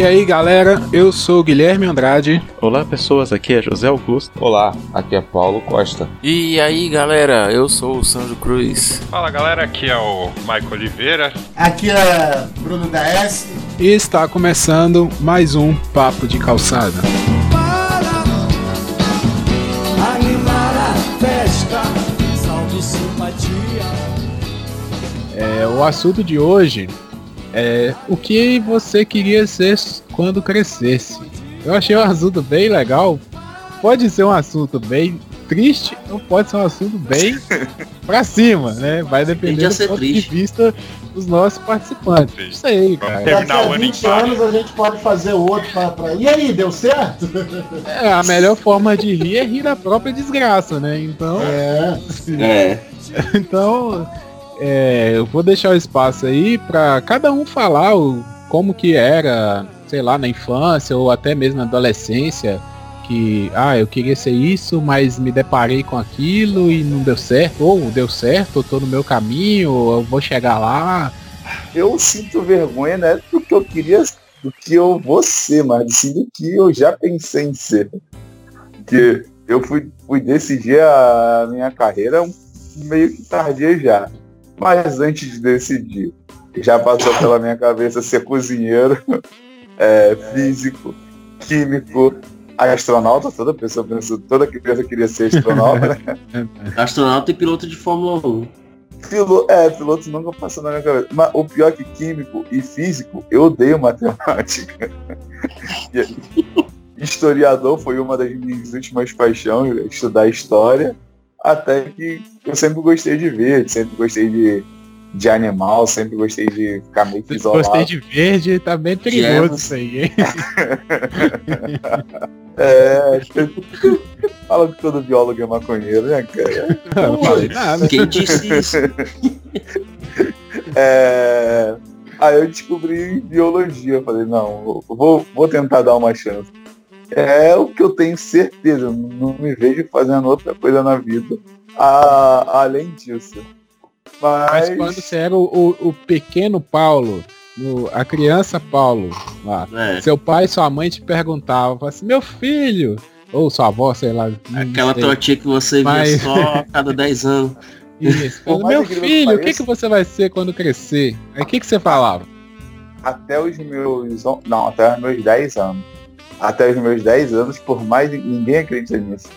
E aí galera, eu sou o Guilherme Andrade. Olá pessoas, aqui é José Augusto. Olá, aqui é Paulo Costa. E aí galera, eu sou o Sandro Cruz. Fala galera, aqui é o Maico Oliveira. Aqui é Bruno da S. E está começando mais um Papo de Calçada. Para animar a festa, salve simpatia. É, o assunto de hoje é o que você queria ser quando crescesse. Eu achei um assunto bem legal. Pode ser um assunto bem triste ou pode ser um assunto bem pra cima, né? Vai depender do ponto triste. de vista dos nossos participantes. Isso aí, cara. Daqui a 20 anos a gente pode fazer outro pra, pra... E aí, deu certo? É, a melhor forma de rir é rir da própria desgraça, né? Então. É. é. Então é, eu vou deixar o espaço aí para cada um falar o, como que era, sei lá, na infância ou até mesmo na adolescência, que ah, eu queria ser isso, mas me deparei com aquilo e não deu certo, ou deu certo, eu tô no meu caminho, eu vou chegar lá. Eu sinto vergonha, né, do que eu queria, do que eu vou ser, mas sim do que eu já pensei em ser. Que eu fui, fui decidir a minha carreira meio que tardia já. Mas antes de decidir, já passou pela minha cabeça ser cozinheiro, é, físico, químico, astronauta, toda pessoa pensa, toda criança queria ser astronauta, né? Astronauta e piloto de Fórmula 1. Piloto, é, piloto nunca passou na minha cabeça. Mas o pior é que químico e físico, eu odeio matemática. Historiador foi uma das minhas últimas paixões, estudar história até que eu sempre gostei de verde, sempre gostei de, de animal, sempre gostei de ficar meio que isolado. Gostei de verde, tá bem perigoso isso aí, hein? é, fala que todo biólogo é maconheiro, né, cara? Não, não falei nada. Quem disse isso? é... Aí eu descobri biologia, falei, não, vou, vou tentar dar uma chance é o que eu tenho certeza. Não me vejo fazendo outra coisa na vida a, além disso. Mas... Mas quando você era o, o, o pequeno Paulo, no, a criança Paulo, lá, é. seu pai e sua mãe te perguntavam, assim, meu filho, ou sua avó, sei lá. Aquela tia que você Mas... via só a cada 10 anos. Isso. meu filho, o que, que você vai ser quando crescer? Aí o que, que você falava? Até os meus. Não, até os meus 10 anos até os meus 10 anos, por mais ninguém acredita nisso.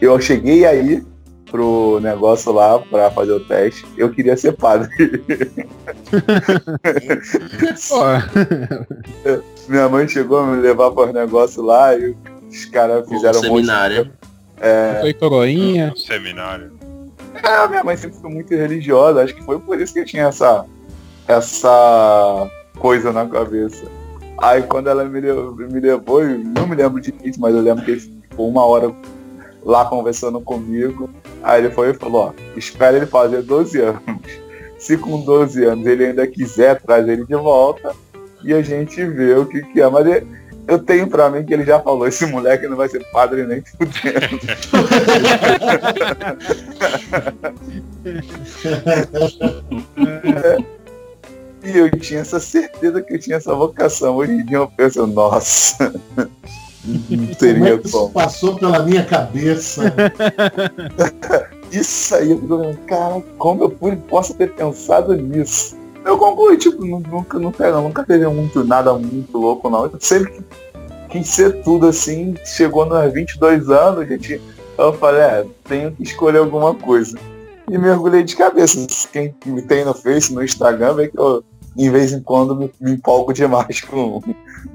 Eu cheguei aí pro negócio lá para fazer o teste, eu queria ser padre. Minha mãe chegou a me levar para os negócios lá e os caras fizeram um seminário. É... Foi coroinha. Um seminário. É, minha mãe sempre foi muito religiosa, acho que foi por isso que eu tinha essa, essa coisa na cabeça. Aí quando ela me levou, me levou, eu não me lembro de isso, mas eu lembro que ele ficou uma hora lá conversando comigo. Aí ele foi e falou, ó, espera ele fazer 12 anos. Se com 12 anos ele ainda quiser trazer ele de volta, e a gente vê o que, que é. Mas ele, eu tenho pra mim que ele já falou, esse moleque não vai ser padre nem fudendo. é. E eu tinha essa certeza que eu tinha essa vocação. Hoje em dia eu penso, nossa, não teria como. É passou pela minha cabeça. isso aí, eu fico cara, como eu pude, posso ter pensado nisso? Eu concluí, tipo, nunca, nunca, nunca teve muito, nada muito louco, não. Eu sempre quis ser tudo assim, chegou nos 22 anos, gente, eu falei, é, tenho que escolher alguma coisa. E mergulhei de cabeça. Quem me tem no Face, no Instagram, vê que eu em vez em quando me, me empolgo demais com,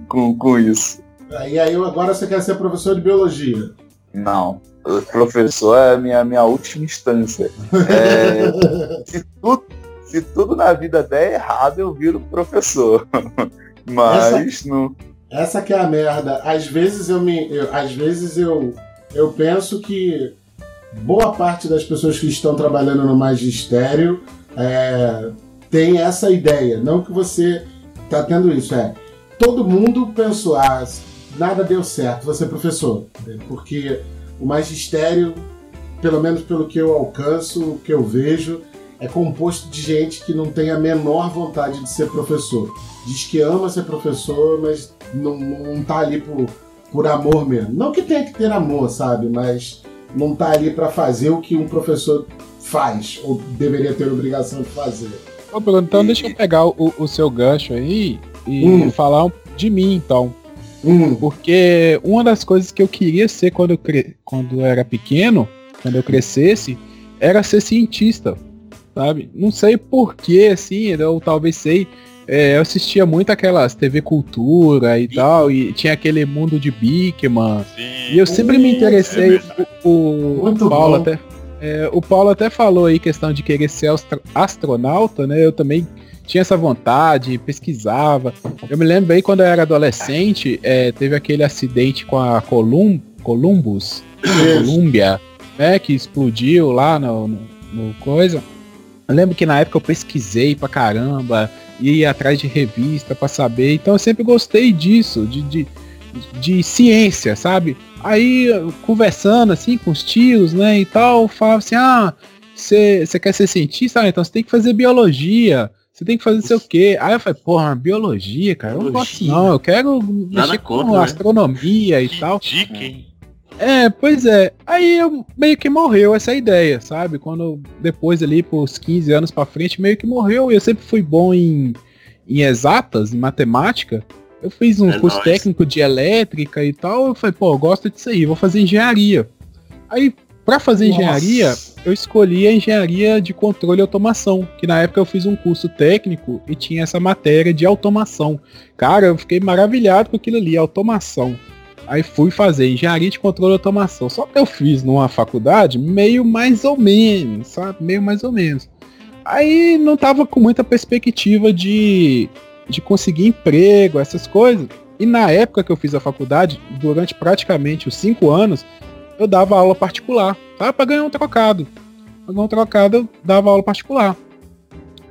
com, com isso. E aí agora você quer ser professor de biologia? Não. O professor é a minha, minha última instância. É, se, tudo, se tudo na vida der errado, eu viro professor. Mas essa, não. Essa que é a merda. Às vezes eu me. Eu, às vezes eu, eu penso que boa parte das pessoas que estão trabalhando no magistério é, tem essa ideia. Não que você está tendo isso, é. Todo mundo pensou, ah, nada deu certo, você é professor. Porque o magistério, pelo menos pelo que eu alcanço, o que eu vejo, é composto de gente que não tem a menor vontade de ser professor. Diz que ama ser professor, mas não, não tá ali por, por amor mesmo. Não que tenha que ter amor, sabe? Mas não tá ali para fazer o que um professor faz, ou deveria ter obrigação de fazer. Ô, Bruno, então deixa eu pegar o, o seu gancho aí e Hum. falar um- de mim, então. Hum, Porque uma das coisas que eu queria ser quando eu, cre... quando eu era pequeno, quando eu crescesse, era ser cientista, sabe? Não sei porquê, assim, eu talvez sei. é, eu assistia muito aquelas TV Cultura e tal, e tinha aquele mundo de Bigman. Sim. E eu sempre me interessei. O, o Muito Paulo bom. até. É, o Paulo até falou aí questão de querer ser astro- astronauta, né? Eu também tinha essa vontade, pesquisava. Eu me lembro bem quando eu era adolescente, é, teve aquele acidente com a Colum Columbus, Columbia, né? Que explodiu lá no, no, no coisa. Eu lembro que na época eu pesquisei pra caramba, ia atrás de revista pra saber. Então eu sempre gostei disso, de, de, de ciência, sabe? Aí, conversando assim com os tios, né, e tal, falava assim, ah, você quer ser cientista? Ah, então você tem que fazer biologia. Você tem que fazer sei o quê. Aí eu falei, porra, biologia, cara, eu não gosto não. Eu quero mexer contra, com né? astronomia e Que tal. dica, hein? É, pois é. Aí eu, meio que morreu essa ideia, sabe? Quando depois ali, por uns 15 anos pra frente, meio que morreu. E eu sempre fui bom em, em exatas, em matemática. Eu fiz um É curso nóis. técnico de elétrica e tal. Eu falei, pô, eu gosto disso aí, vou fazer engenharia. Aí, pra fazer Nossa. engenharia, eu escolhi a engenharia de controle e automação. Que na época eu fiz um curso técnico e tinha essa matéria de automação. Cara, eu fiquei maravilhado com aquilo ali, automação. Aí fui fazer engenharia de controle e automação. Só que eu fiz numa faculdade meio mais ou menos, sabe? Meio mais ou menos. Aí não tava com muita perspectiva de, de conseguir emprego, essas coisas. E na época que eu fiz a faculdade, durante praticamente os cinco anos, eu dava aula particular, tá? Pra ganhar um trocado. Pra ganhar um trocado, eu dava aula particular.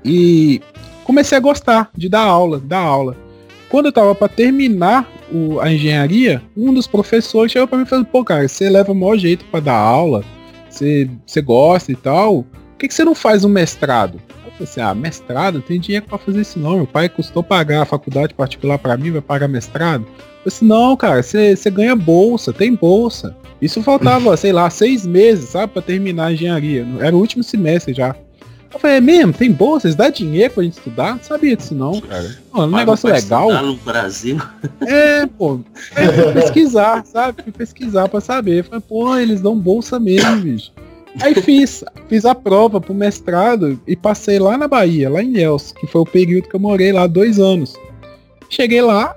E comecei a gostar de dar aula, dar aula. Quando eu tava para terminar o- a engenharia, um dos professores chegou para mim e falou, pô, cara, você leva o maior jeito para dar aula, você, você gosta e tal, por que, que você não faz um mestrado? Eu assim, ah, mestrado? Tem dinheiro para fazer isso não, meu pai custou pagar a faculdade particular para mim, vai pagar mestrado? Eu assim, não, cara, você, ganha bolsa, tem bolsa. Isso faltava, sei lá, seis meses, sabe, para terminar a engenharia. Era o último semestre já. Eu falei, é mesmo? Tem bolsa? Vocês dão dinheiro pra gente estudar? Não sabia disso não, cara. Um negócio legal. no Brasil. É, pô. Eu fui pesquisar, sabe? Fui pesquisar pra saber. Falei, pô, eles dão bolsa mesmo, bicho. Aí fiz, fiz a prova pro mestrado e passei lá na Bahia, lá em Ilhéus, que foi o período que eu morei lá dois anos. Cheguei lá,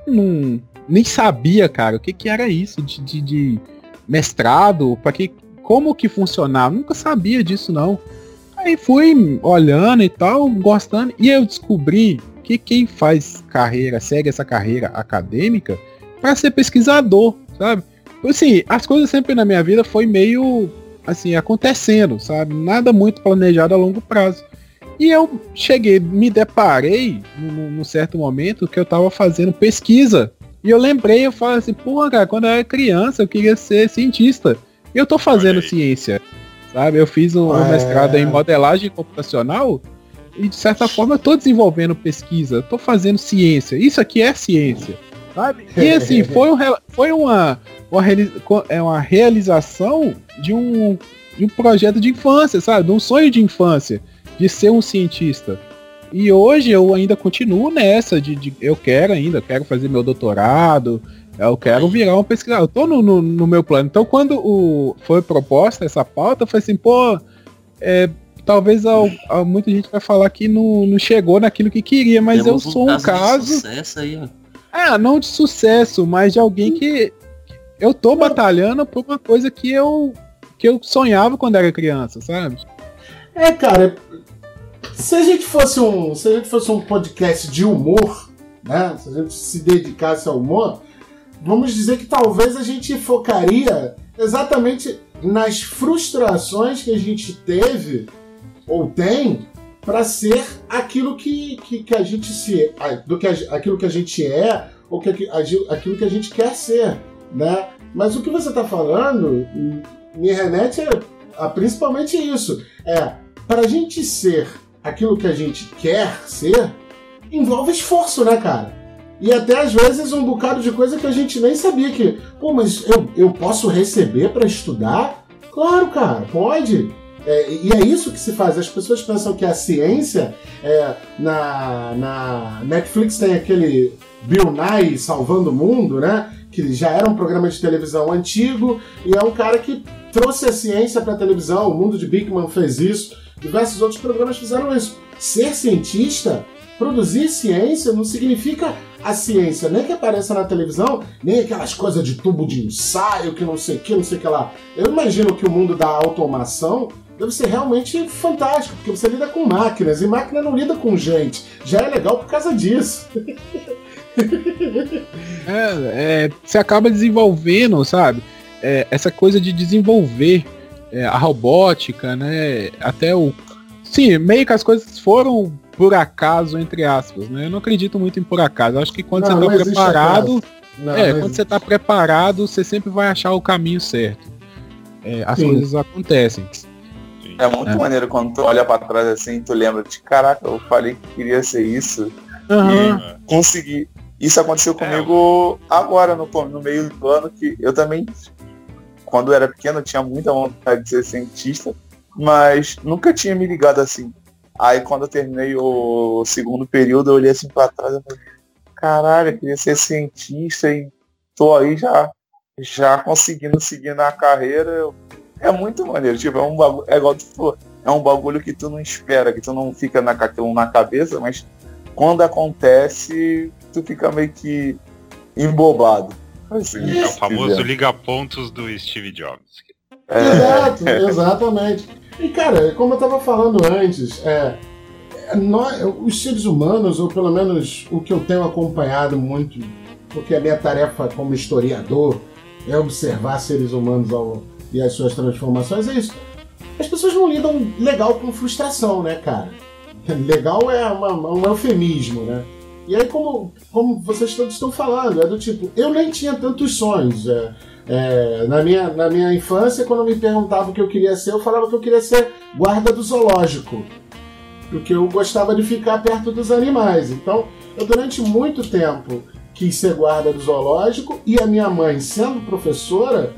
nem sabia, cara, o que que era isso de, de, de mestrado, para que, como que funcionava, nunca sabia disso não. Aí fui olhando e tal, gostando, e eu descobri que quem faz carreira, segue essa carreira acadêmica, para ser pesquisador, sabe? Assim, as coisas sempre na minha vida foi meio assim, acontecendo, sabe? Nada muito planejado a longo prazo. E eu cheguei, me deparei num, num certo momento que eu tava fazendo pesquisa. E eu lembrei, eu falei assim, pô, cara, quando eu era criança eu queria ser cientista. E eu tô fazendo ciência. Sabe? Eu fiz um, um É. mestrado em modelagem computacional e de certa forma eu tô desenvolvendo pesquisa, eu tô fazendo ciência. Isso aqui é ciência. Sabe? E assim, foi, um, foi uma, é uma realização de um, de um projeto de infância, sabe? De um sonho de infância, de ser um cientista. E hoje eu ainda continuo nessa, de, de- eu quero ainda, eu quero fazer meu doutorado, eu quero virar um pesquisador. Eu tô no, no, no meu plano. Então quando o, foi proposta essa pauta, foi assim, pô, é, talvez al- al- muita gente vai falar que não, não chegou naquilo que queria, mas Temos eu sou um caso. sucesso aí, ó. Ah, não de sucesso, mas de alguém que eu tô batalhando por uma coisa que eu que eu sonhava quando era criança, sabe? É, cara, se a gente fosse um, se a gente fosse um podcast de humor, né? Se a gente se dedicasse ao humor, vamos dizer que talvez a gente focaria exatamente nas frustrações que a gente teve ou tem para ser aquilo que, que, que a gente se do que a- aquilo que a gente é ou que, aquilo que a gente quer ser, né? Mas o que você está falando me remete a, a principalmente isso. É, para a gente ser aquilo que a gente quer ser, envolve esforço, né, cara? E até às vezes um bocado de coisa que a gente nem sabia que. Pô, mas eu, eu posso receber para estudar? Claro, cara, pode. É, e é isso que se faz. As pessoas pensam que a ciência. É, na, na Netflix tem aquele Bill Nye salvando o mundo, né? Que já era um programa de televisão antigo e é um cara que trouxe a ciência para a televisão. O Mundo de Bigman fez isso. Diversos outros programas fizeram isso. Ser cientista, produzir ciência, não significa a ciência nem que apareça na televisão, nem aquelas coisas de tubo de ensaio, que não sei o que, não sei o que lá. Eu imagino que o mundo da automação deve ser realmente fantástico, porque você lida com máquinas, e máquina não lida com gente. Já é legal por causa disso. é, é, você acaba desenvolvendo, sabe? É, essa coisa de desenvolver é, a robótica, né? Até o. Sim, meio que as coisas foram por acaso, entre aspas, né? Eu não acredito muito em por acaso. Eu acho que quando não, você está preparado. Não, é, quando você está preparado, você sempre vai achar o caminho certo. É, as Sim. coisas acontecem. É muito é. maneiro quando tu olha para trás assim, tu lembra de caraca, eu falei que queria ser isso. Uhum. E consegui. Isso aconteceu comigo é. agora, no, no meio do ano, que eu também, quando era pequeno, tinha muita vontade de ser cientista, mas nunca tinha me ligado assim. Aí quando eu terminei o segundo período, eu olhei assim para trás e falei, caralho, eu queria ser cientista e tô aí já, já conseguindo seguir na carreira. É muito maneiro, tipo, é um bagulho, é igual tu falou, é um bagulho que tu não espera, que tu não fica na, na cabeça, mas quando acontece, tu fica meio que embobado. Assim, é o famoso liga-pontos do Steve Jobs. É. Exato, exatamente. E cara, como eu estava falando antes, é, nós, os seres humanos, ou pelo menos o que eu tenho acompanhado muito, porque a minha tarefa como historiador é observar seres humanos ao, e as suas transformações, é isso. As pessoas não lidam legal com frustração, né, cara? Legal é uma, um eufemismo, né? E aí, como, como vocês todos estão falando, é do tipo, eu nem tinha tantos sonhos. É, é, na, minha, na minha infância, quando me perguntavam o que eu queria ser, eu falava que eu queria ser guarda do zoológico. Porque eu gostava de ficar perto dos animais. Então, eu durante muito tempo quis ser guarda do zoológico e a minha mãe, sendo professora,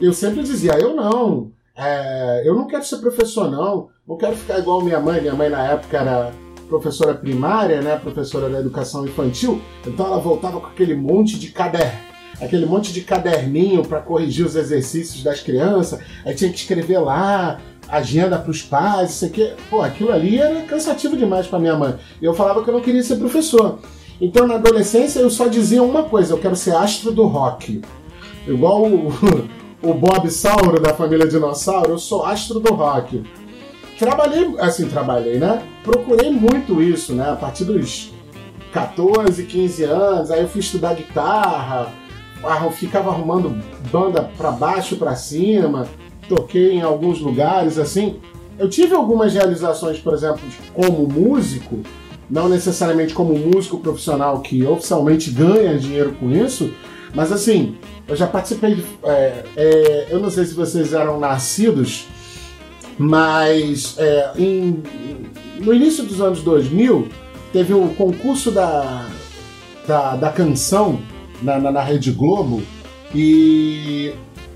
eu sempre dizia, eu não, é, eu não quero ser professor não, não quero ficar igual minha mãe. Minha mãe na época era professora primária, né, professora da educação infantil, então ela voltava com aquele monte de caderno aquele monte de caderninho para corrigir os exercícios das crianças, aí tinha que escrever lá agenda para os pais, isso aqui, pô, aquilo ali era cansativo demais para minha mãe. Eu falava que eu não queria ser professor. Então na adolescência eu só dizia uma coisa, eu quero ser astro do rock. Igual o, o Bob Sauro da família Dinossauro, eu sou astro do rock. Trabalhei, assim, trabalhei, né? Procurei muito isso, né? A partir dos 14, 15 anos, aí eu fui estudar guitarra, ficava arrumando banda para baixo, para cima, toquei em alguns lugares, assim. Eu tive algumas realizações, por exemplo, como músico, não necessariamente como músico profissional que oficialmente ganha dinheiro com isso, mas assim, eu já participei de. É, é, eu não sei se vocês eram nascidos, mas é, em, no início dos anos 2000 teve o concurso da, da, da canção na, na, na Rede Globo e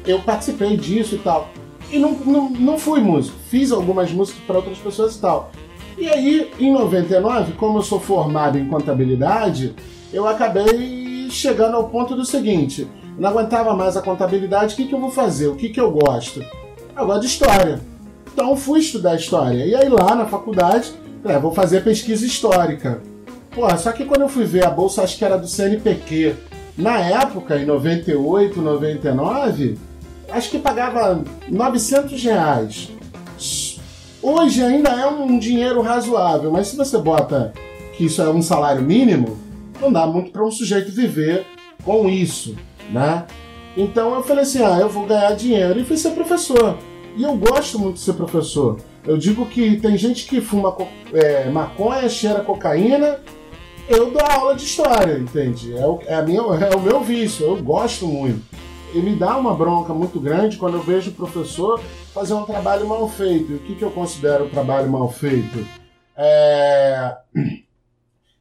eu participei disso e tal. E não, não, não fui músico, fiz algumas músicas para outras pessoas e tal. E aí, em 99, como eu sou formado em contabilidade, eu acabei chegando ao ponto do seguinte: não aguentava mais a contabilidade, o que, que eu vou fazer? O que, que eu gosto? Eu gosto de história. Então fui estudar história. E aí lá na faculdade, é, vou fazer pesquisa histórica. Porra, só que quando eu fui ver a bolsa, acho que era do CNPq. Na época, em 98, 99, acho que pagava 900 reais. Hoje ainda é um dinheiro razoável, mas se você bota que isso é um salário mínimo, não dá muito para um sujeito viver com isso, né? Então eu falei assim, ah, eu vou ganhar dinheiro e fui ser professor. E eu gosto muito de ser professor. Eu digo que tem gente que fuma é, maconha, cheira cocaína eu dou aula de história, entende? É o, é, a minha, é o meu vício, eu gosto muito. E me dá uma bronca muito grande quando eu vejo o professor fazer um trabalho mal feito. E o que, que eu considero um trabalho mal feito? É...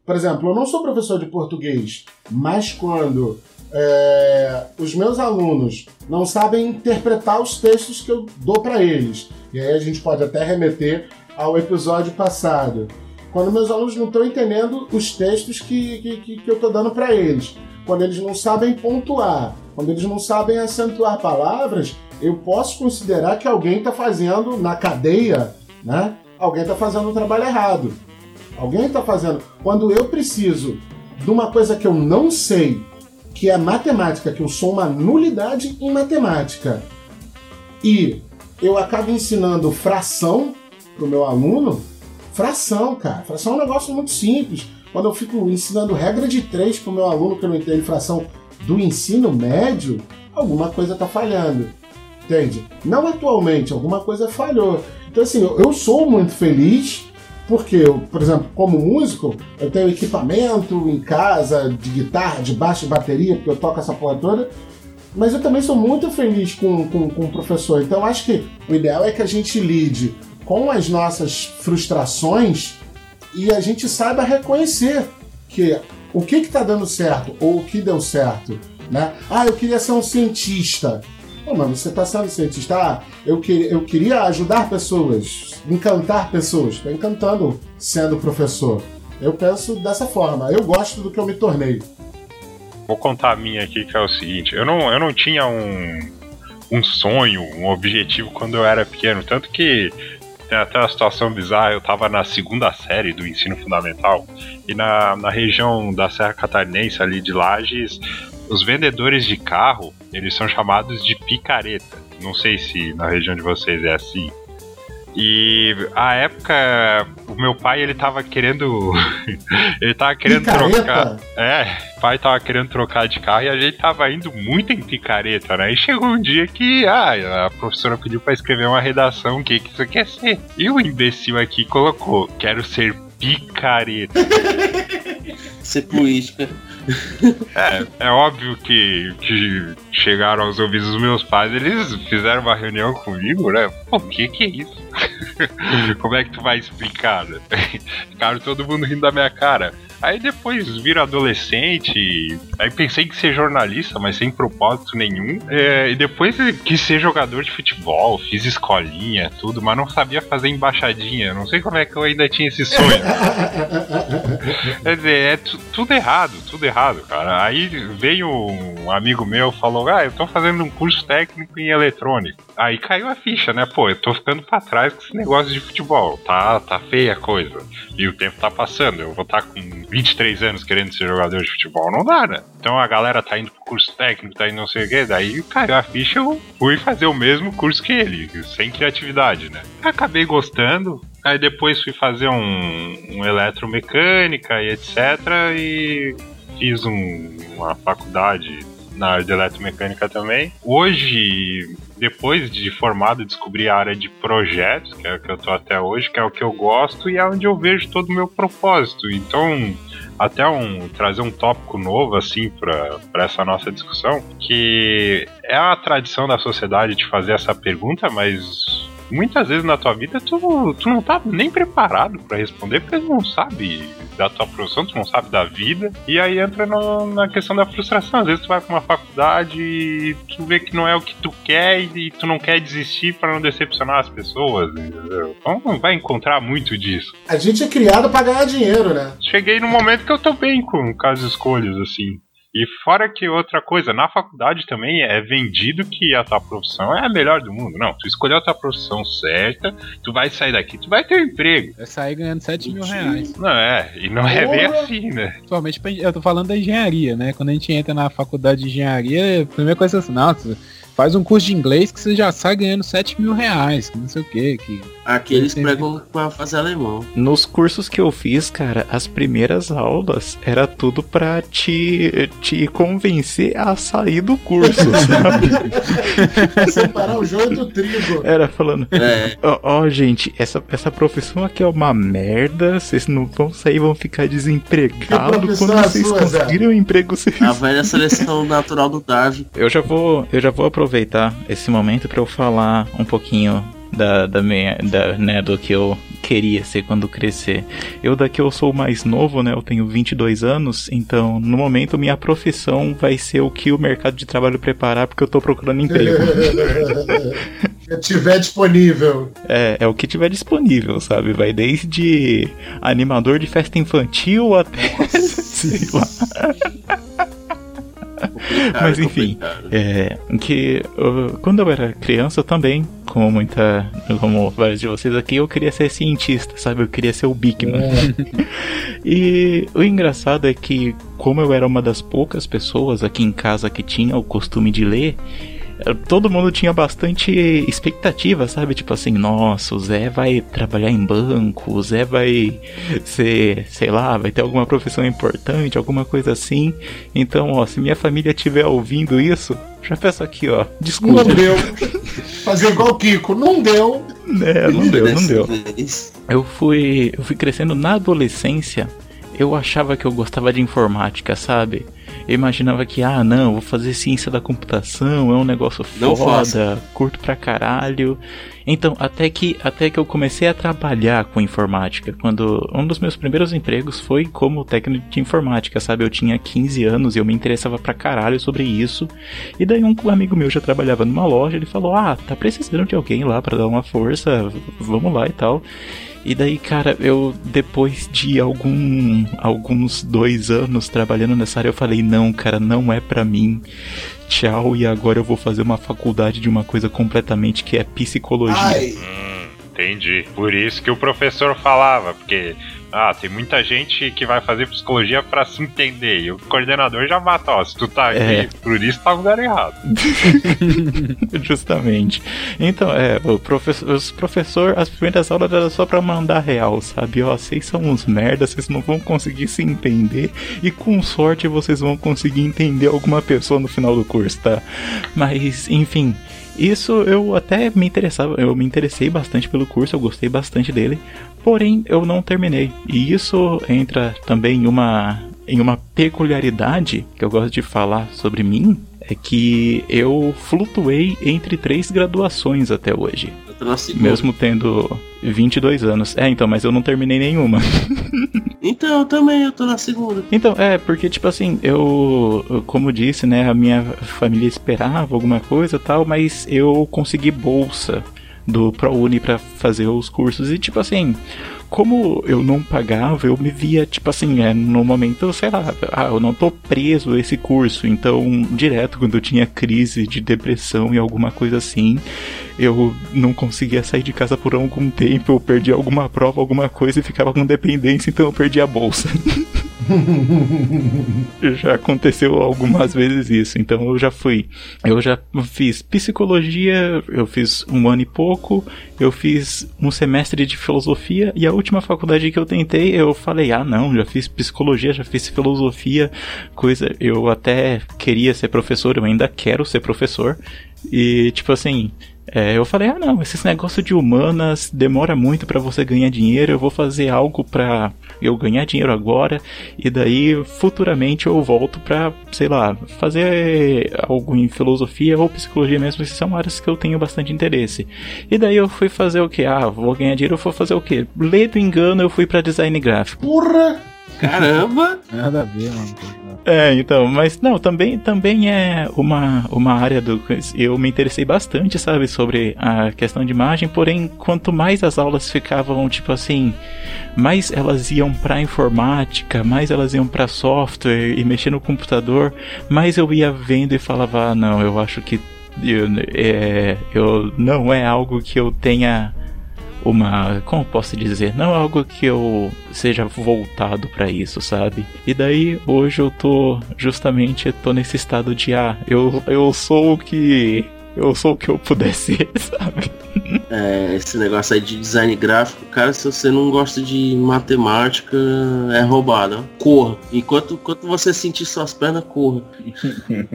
Por exemplo, eu não sou professor de português, mas quando é, os meus alunos não sabem interpretar os textos que eu dou para eles, e aí a gente pode até remeter ao episódio passado. Quando meus alunos não estão entendendo os textos que, que, que eu estou dando para eles, quando eles não sabem pontuar, quando eles não sabem acentuar palavras, eu posso considerar que alguém está fazendo na cadeia, né? Alguém está fazendo o trabalho errado. Alguém está fazendo. Quando eu preciso de uma coisa que eu não sei, que é matemática, que eu sou uma nulidade em matemática, e eu acabo ensinando fração para o meu aluno, fração, cara. Fração é um negócio muito simples. Quando eu fico ensinando regra de três para o meu aluno que não entende fração do ensino médio, alguma coisa está falhando. Entende? Não atualmente, alguma coisa falhou. Então, assim, eu sou muito feliz porque por exemplo, como músico, eu tenho equipamento em casa de guitarra, de baixo e bateria, porque eu toco essa porra toda. Mas eu também sou muito feliz com, com, com o professor. Então acho que o ideal é que a gente lide com as nossas frustrações e a gente saiba reconhecer que o que está dando certo ou o que deu certo. Né? Ah, eu queria ser um cientista. Pô, mas você está sendo cientista. Ah, eu, que, eu queria ajudar pessoas, encantar pessoas. Estou encantando sendo professor. Eu penso dessa forma. Eu gosto do que eu me tornei. Vou contar a minha aqui, que é o seguinte. Eu não, eu não tinha um, um sonho, um objetivo quando eu era pequeno. Tanto que tem até uma situação bizarra. Eu estava na segunda série do ensino fundamental. E na, na região da Serra Catarinense, ali de Lages, os vendedores de carro, eles são chamados de picareta. Não sei se na região de vocês é assim. E a época, o meu pai ele tava querendo. ele tava querendo picareta? trocar. É, o pai tava querendo trocar de carro e a gente tava indo muito em picareta, né? E chegou um dia que ah, a professora pediu para escrever uma redação, o que, que você quer ser? E o imbecil aqui colocou: quero ser picareta. ser política. É, é óbvio que, que chegaram aos ouvidos dos meus pais, eles fizeram uma reunião comigo, né? Pô, o que que é isso? Como é que tu vai explicar? Né? Ficaram todo mundo rindo da minha cara. Aí depois vira adolescente, aí pensei que ser jornalista, mas sem propósito nenhum. É, e depois quis ser jogador de futebol, fiz escolinha, tudo, mas não sabia fazer embaixadinha. Não sei como é que eu ainda tinha esse sonho. Quer dizer, é tudo errado, tudo errado, cara. Aí veio um amigo meu falou: Ah, eu tô fazendo um curso técnico em eletrônico. Aí caiu a ficha, né? Pô, eu tô ficando pra trás com esse negócio de futebol. Tá, tá feia a coisa. E o tempo tá passando. Eu vou estar tá com 23 anos querendo ser jogador de futebol. Não dá, né? Então a galera tá indo pro curso técnico, tá indo não sei o quê. Daí caiu a ficha, eu fui fazer o mesmo curso que ele, sem criatividade, né? Acabei gostando. Aí depois fui fazer um, um eletromecânica e etc. E fiz um, uma faculdade na área de eletromecânica também. Hoje, depois de formado, descobri a área de projetos, que é o que eu tô até hoje, que é o que eu gosto e é onde eu vejo todo o meu propósito. Então, até um trazer um tópico novo assim para essa nossa discussão, que é a tradição da sociedade de fazer essa pergunta, mas muitas vezes na tua vida tu, tu não tá nem preparado para responder porque tu não sabe da tua profissão, tu não sabe da vida. E aí entra no, na questão da frustração. Às vezes tu vai pra uma faculdade e tu vê que não é o que tu quer e tu não quer desistir para não decepcionar as pessoas, entendeu? Então vai encontrar muito disso. A gente é criado para ganhar dinheiro, né? Cheguei no momento que eu tô bem com, com as escolhas, assim. E fora que outra coisa, na faculdade também é vendido que a tua profissão é a melhor do mundo. Não, tu escolheu a tua profissão certa, tu vai sair daqui, tu vai ter um emprego. Vai sair ganhando 7 mil reais. Não é, e não Porra. é bem assim, né? Principalmente eu tô falando da engenharia, né? Quando a gente entra na faculdade de engenharia, a primeira coisa é assim, nossa, faz um curso de inglês que você já sai ganhando 7 mil reais, que não sei o que. Que... Aqui eles pregam pra fazer alemão. Nos cursos que eu fiz, cara, as primeiras aulas era tudo pra te, te convencer a sair do curso, sabe? Separar o joio do trigo. Era falando, é. ó, é. oh, oh, gente, essa, essa profissão aqui é uma merda, vocês não vão sair, vão ficar desempregados quando é vocês conseguirem um emprego. Vocês... A velha seleção natural do Davi. Eu já vou, eu já vou aproveitar aproveitar esse momento para eu falar um pouquinho da, da minha, da, né, do que eu queria ser quando crescer. Eu daqui eu sou mais novo, né? Eu tenho 22 anos, então no momento minha profissão vai ser o que o mercado de trabalho preparar porque eu tô procurando emprego. Se tiver disponível. É, é o que tiver disponível, sabe? Vai desde animador de festa infantil até. sei lá. Mas enfim, é, que uh, quando eu era criança eu também, como muita, como vários de vocês aqui, eu queria ser cientista, sabe? Eu queria ser o Bigman. e o engraçado é que, como eu era uma das poucas pessoas aqui em casa que tinha o costume de ler, todo mundo tinha bastante expectativa, sabe? Tipo assim, nossa, o Zé vai trabalhar em banco, o Zé vai ser, sei lá, vai ter alguma profissão importante, alguma coisa assim. Então, ó, se minha família estiver ouvindo isso, já peço aqui, ó, desculpa. Não deu. Fazer igual o Kiko, não deu. É, não deu, não deu. Eu fui, eu fui crescendo na adolescência. Eu achava que eu gostava de informática, sabe? Eu imaginava que, ah, não, vou fazer ciência da computação, é um negócio Não foda, faça. curto pra caralho. Então, até que, até que eu comecei a trabalhar com informática, quando um dos meus primeiros empregos foi como técnico de informática, sabe? Eu tinha 15 anos e eu me interessava pra caralho sobre isso. E daí um amigo meu já trabalhava numa loja, ele falou: "Ah, tá precisando de alguém lá pra dar uma força, vamos lá e tal". E daí, cara, eu depois de algum alguns dois anos trabalhando nessa área, eu falei, não, cara, não é pra mim. Tchau, e agora eu vou fazer uma faculdade de uma coisa completamente que é psicologia. Ai, Hum, entendi. Por isso que o professor falava, porque ah, tem muita gente que vai fazer psicologia pra se entender. E o coordenador já mata, ó, se tu tá aqui, É. por isso tá no lugar errado. Justamente. Então, é, o professor, os professor, as primeiras aulas era só pra mandar real, sabe? Ó, vocês são uns merda, vocês não vão conseguir se entender e com sorte vocês vão conseguir entender alguma pessoa no final do curso, tá? Mas, enfim, isso eu até me interessava, eu me interessei bastante pelo curso, eu gostei bastante dele, porém eu não terminei. E isso entra também em uma em uma peculiaridade que eu gosto de falar sobre mim, é que eu flutuei entre três graduações até hoje, mesmo tendo 22 anos. É, então, mas eu não terminei nenhuma. Então, eu também, eu tô na segunda. Então, é, porque, tipo assim, eu, eu, como disse, né, a minha família esperava alguma coisa e tal, mas eu consegui bolsa do ProUni pra fazer os cursos e, tipo assim, como eu não pagava, eu me via, tipo assim, é, no momento, sei lá, ah, eu não tô preso a esse curso, então, direto, quando eu tinha crise de depressão e alguma coisa assim, eu não conseguia sair de casa por algum tempo, eu perdi alguma prova, alguma coisa e ficava com dependência, então eu perdi a bolsa. já aconteceu algumas vezes isso, então eu já fui. Eu já fiz psicologia, eu fiz um ano e pouco, eu fiz um semestre de filosofia e a última faculdade que eu tentei, eu falei: "Ah, não, já fiz psicologia, já fiz filosofia, coisa, eu até queria ser professor, eu ainda quero ser professor". E tipo assim, é, eu falei, ah não, esses negócios de humanas demora muito pra você ganhar dinheiro, eu vou fazer algo pra eu ganhar dinheiro agora e daí futuramente eu volto pra, sei lá, fazer algo em filosofia ou psicologia mesmo, que são áreas que eu tenho bastante interesse. E daí eu fui fazer o que? Ah, vou ganhar dinheiro, eu vou fazer o que? Lê do engano, eu fui pra design gráfico. porra! Caramba! Nada a ver, mano. É, então, mas não, também, também é uma, uma área do. Eu me interessei bastante, sabe, sobre a questão de imagem, porém, quanto mais as aulas ficavam, tipo assim, mais elas iam pra informática, mais elas iam pra software e mexer no computador, mais eu ia vendo e falava, ah, não, eu acho que eu, é, eu não é algo que eu tenha uma, como eu posso dizer, não é algo que eu seja voltado pra isso, sabe? E daí hoje eu tô justamente tô nesse estado de ah, eu eu sou o que eu sou o que eu puder ser, sabe? É, esse negócio aí de design gráfico, cara, se você não gosta de matemática, é roubado. ó. Corra. Enquanto, enquanto você sentir suas pernas, corra.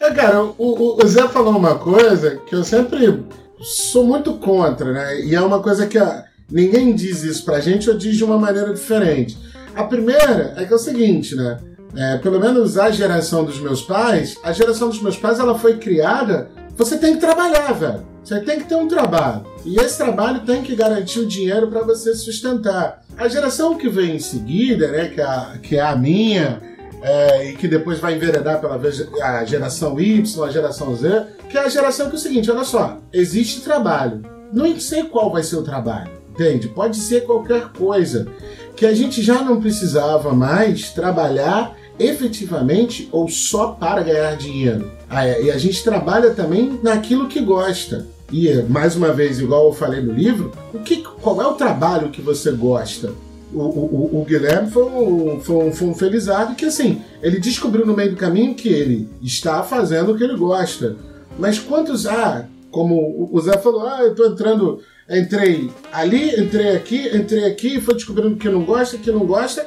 É, cara, o- o Zé falou uma coisa que eu sempre sou muito contra, né? E é uma coisa que ah, ninguém diz isso pra gente ou diz de uma maneira diferente. A primeira é que é o seguinte, né? É, pelo menos a geração dos meus pais, a geração dos meus pais ela foi criada você tem que trabalhar, velho. Você tem que ter um trabalho. E esse trabalho tem que garantir o dinheiro para você sustentar. A geração que vem em seguida, né, que é a, que é a minha, é, e que depois vai enveredar pela a geração Y, a geração Z, que é a geração que é o seguinte, olha só, existe trabalho. Não sei qual vai ser o trabalho, entende? Pode ser qualquer coisa. Que a gente já não precisava mais trabalhar efetivamente ou só para ganhar dinheiro. Ah, é, e a gente trabalha também naquilo que gosta. E, mais uma vez, igual eu falei no livro, o que, qual é o trabalho que você gosta? O, o- o- Guilherme foi um, foi, um, foi um felizardo que, assim, ele descobriu no meio do caminho que ele está fazendo o que ele gosta. Mas quantos. Ah, como o- Zé falou, ah, eu tô entrando. Entrei ali, entrei aqui, entrei aqui, foi descobrindo que não gosta, que não gosta.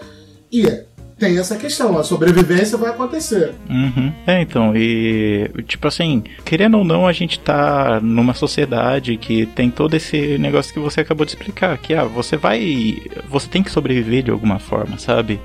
E tem essa questão, a sobrevivência vai acontecer. Uhum. É, então, e tipo assim, querendo ou não, a gente tá numa sociedade que tem todo esse negócio que você acabou de explicar, que ah, você vai. Você tem que sobreviver de alguma forma, sabe?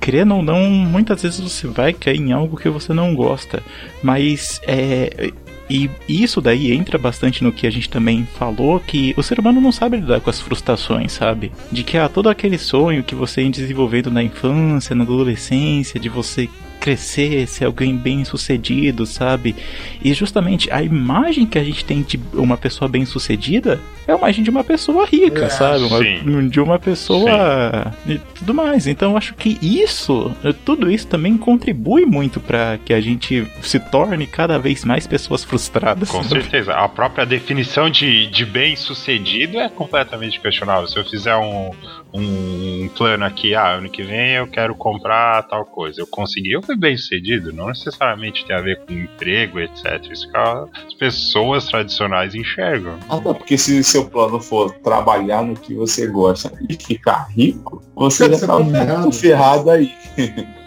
Querendo ou não, muitas vezes você vai cair em algo que você não gosta. Mas é. E isso daí entra bastante no que a gente também falou, que o ser humano não sabe lidar com as frustrações, sabe? De que ah, todo aquele sonho que você ia desenvolvendo na infância, na adolescência, de você crescer, ser alguém bem sucedido, sabe? E justamente a imagem que a gente tem de uma pessoa bem sucedida é a imagem de uma pessoa rica, É, sabe? Uma- sim. de uma pessoa e tudo mais. Então eu acho que isso, tudo isso também contribui muito para que a gente se torne cada vez mais pessoas frustradas. Com certeza. A própria definição de, de bem sucedido é completamente questionável. Se eu fizer um, um plano aqui, ah, ano que vem eu quero comprar tal coisa. Eu consegui, eu fui bem sucedido. Não necessariamente tem a ver com emprego, etc. Isso que as pessoas tradicionais enxergam. Ah, não, porque se seu plano for trabalhar no que você gosta e ficar rico, você já Você tá tá ferrado. muito ferrado aí.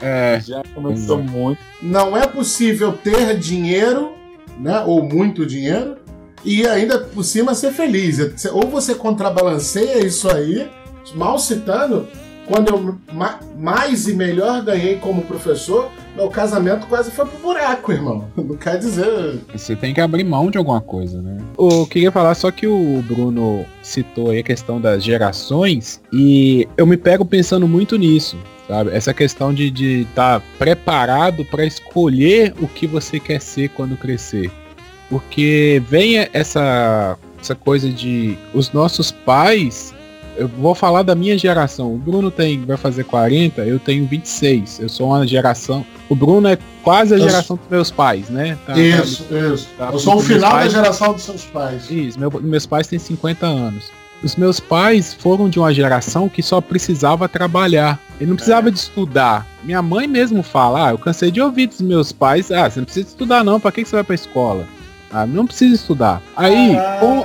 É, Já começou muito. Não é possível ter dinheiro, né, ou muito dinheiro, e ainda por cima ser feliz. Ou você contrabalanceia isso aí, mal citando, quando eu ma- mais e melhor ganhei como professor, meu casamento quase foi pro buraco, irmão. Não quer dizer. você tem que abrir mão de alguma coisa, né? Eu queria falar só que o Bruno citou aí a questão das gerações e eu me pego pensando muito nisso, sabe? Essa questão de estar preparado para escolher o que você quer ser quando crescer. Porque vem essa, essa coisa de os nossos pais. Eu vou falar da minha geração. O Bruno tem, vai fazer 40, eu tenho 26. Eu sou uma geração. O Bruno é quase a Eu- geração dos meus pais, né? Tá- tá- isso, isso. tá- eu sou o final pais- da geração dos seus pais. Isso, meu- meus pais têm 50 anos. Os meus pais foram de uma geração que só precisava trabalhar. Ele não precisava de estudar. Minha mãe mesmo fala, ah, eu cansei de ouvir dos meus pais, ah, você não precisa estudar não, pra que, que você vai pra escola? Ah, não precisa estudar. Aí, com-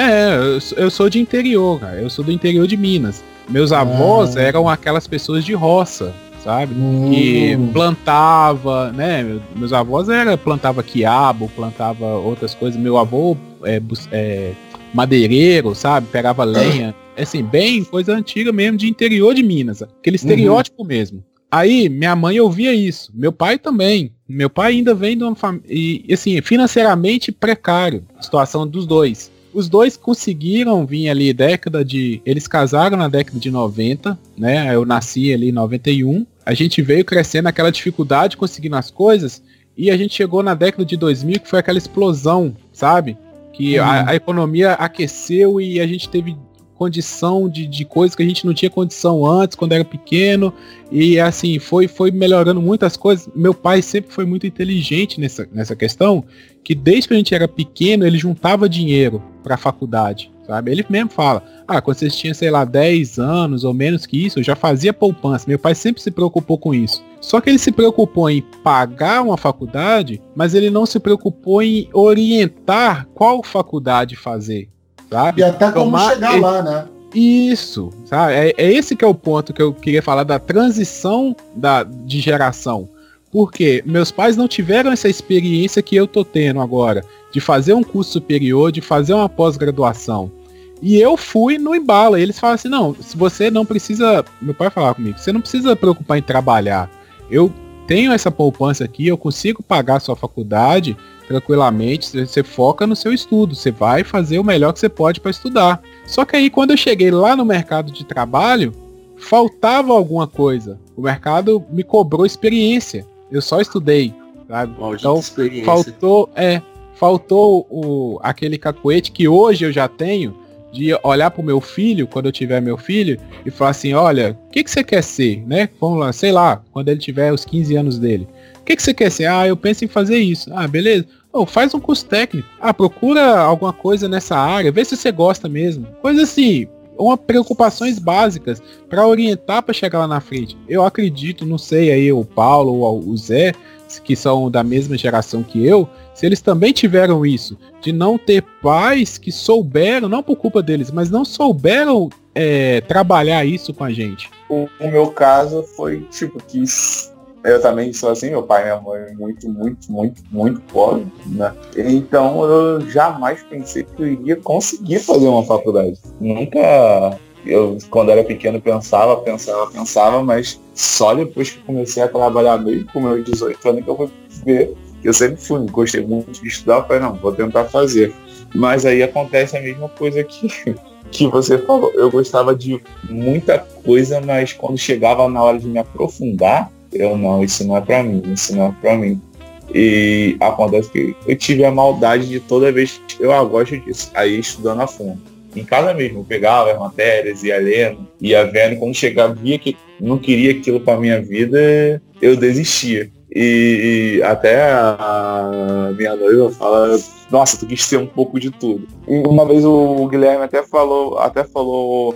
é, eu, sou- eu sou de interior, cara. Eu sou do interior de Minas. Meus avós Ah. eram aquelas pessoas de roça, sabe? que Hum. plantava, né? meu- Meus avós era plantava quiabo, plantava outras coisas. Meu avô é, é, madeireiro, sabe? Pegava lenha. Assim, bem coisa antiga mesmo, de interior de Minas. Aquele estereótipo mesmo. Aí, minha mãe ouvia isso. Meu pai também. Meu pai ainda vem de uma família. E, assim, financeiramente precário. A situação dos dois. Os dois conseguiram vir ali década de. Eles casaram na década de 90, né? Eu nasci ali em 91. A gente veio crescendo naquela dificuldade, conseguindo as coisas. E a gente chegou na década de 2000, que foi aquela explosão, sabe? Que a, a economia aqueceu e a gente teve condição de, de coisas que a gente não tinha condição antes, quando era pequeno. E assim, foi, foi melhorando muitas coisas. Meu pai sempre foi muito inteligente nessa, nessa questão, que desde que a gente era pequeno, ele juntava dinheiro para a faculdade, sabe? Ele mesmo fala, ah, quando vocês tinham, sei lá, 10 anos ou menos que isso, eu já fazia poupança. Meu pai sempre se preocupou com isso. Só que ele se preocupou em pagar uma faculdade, mas ele não se preocupou em orientar qual faculdade fazer, sabe? E até como Tomar chegar esse- lá, né? Isso, sabe? É, é esse que é o ponto que eu queria falar da transição da, de geração. Porque meus pais não tiveram essa experiência que eu tô tendo agora, de fazer um curso superior, de fazer uma pós-graduação. E eu fui no embalo. Eles falam assim, não, se você não precisa. Meu pai falava comigo, você não precisa preocupar em trabalhar. Eu tenho essa poupança aqui, eu consigo pagar a sua faculdade tranquilamente, você, foca no seu estudo, você vai fazer o melhor que você pode para estudar. Só que aí quando eu cheguei lá no mercado de trabalho, faltava alguma coisa. O mercado me cobrou experiência. Eu só estudei, sabe? Maldita Então, faltou, é, faltou o, aquele cacuete que hoje eu já tenho de olhar pro meu filho, quando eu tiver meu filho, e falar assim, olha, o que, que você quer ser, né? Vamos lá, sei lá, quando ele tiver os 15 anos dele. Que, que você quer ser? Ah, eu penso em fazer isso. Ah, beleza. Oh, faz um curso técnico. Ah, procura alguma coisa nessa área, vê se você gosta mesmo. Coisa assim, uma preocupações básicas para orientar para chegar lá na frente. Eu acredito, não sei aí o Paulo ou o Zé, que são da mesma geração que eu, se eles também tiveram isso, de não ter pais que souberam, não por culpa deles, mas não souberam é, trabalhar isso com a gente. O, o meu caso foi tipo que eu também sou assim, meu pai e minha mãe muito, muito, muito, muito pobre, né? Então eu jamais pensei que eu iria conseguir fazer uma faculdade. Nunca eu, quando era pequeno, pensava, pensava, pensava, mas só depois que comecei a trabalhar mesmo com meus 18 anos que eu fui ver eu sempre fui, gostei muito de estudar, falei, não, vou tentar fazer. Mas aí acontece a mesma coisa que, que você falou. Eu gostava de muita coisa, mas quando chegava na hora de me aprofundar, eu não, isso não é pra mim, isso não é pra mim. E acontece que eu tive a maldade de toda vez que eu ah, gosto disso, aí estudando a fundo. Em casa mesmo, eu pegava as matérias, ia lendo, ia vendo, quando chegava, via que não queria aquilo pra minha vida, eu desistia. E, e até a minha noiva fala, nossa, tu quis ser um pouco de tudo. E uma vez o Guilherme até falou, até falou,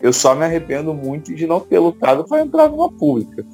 eu só me arrependo muito de não ter lutado para entrar numa pública.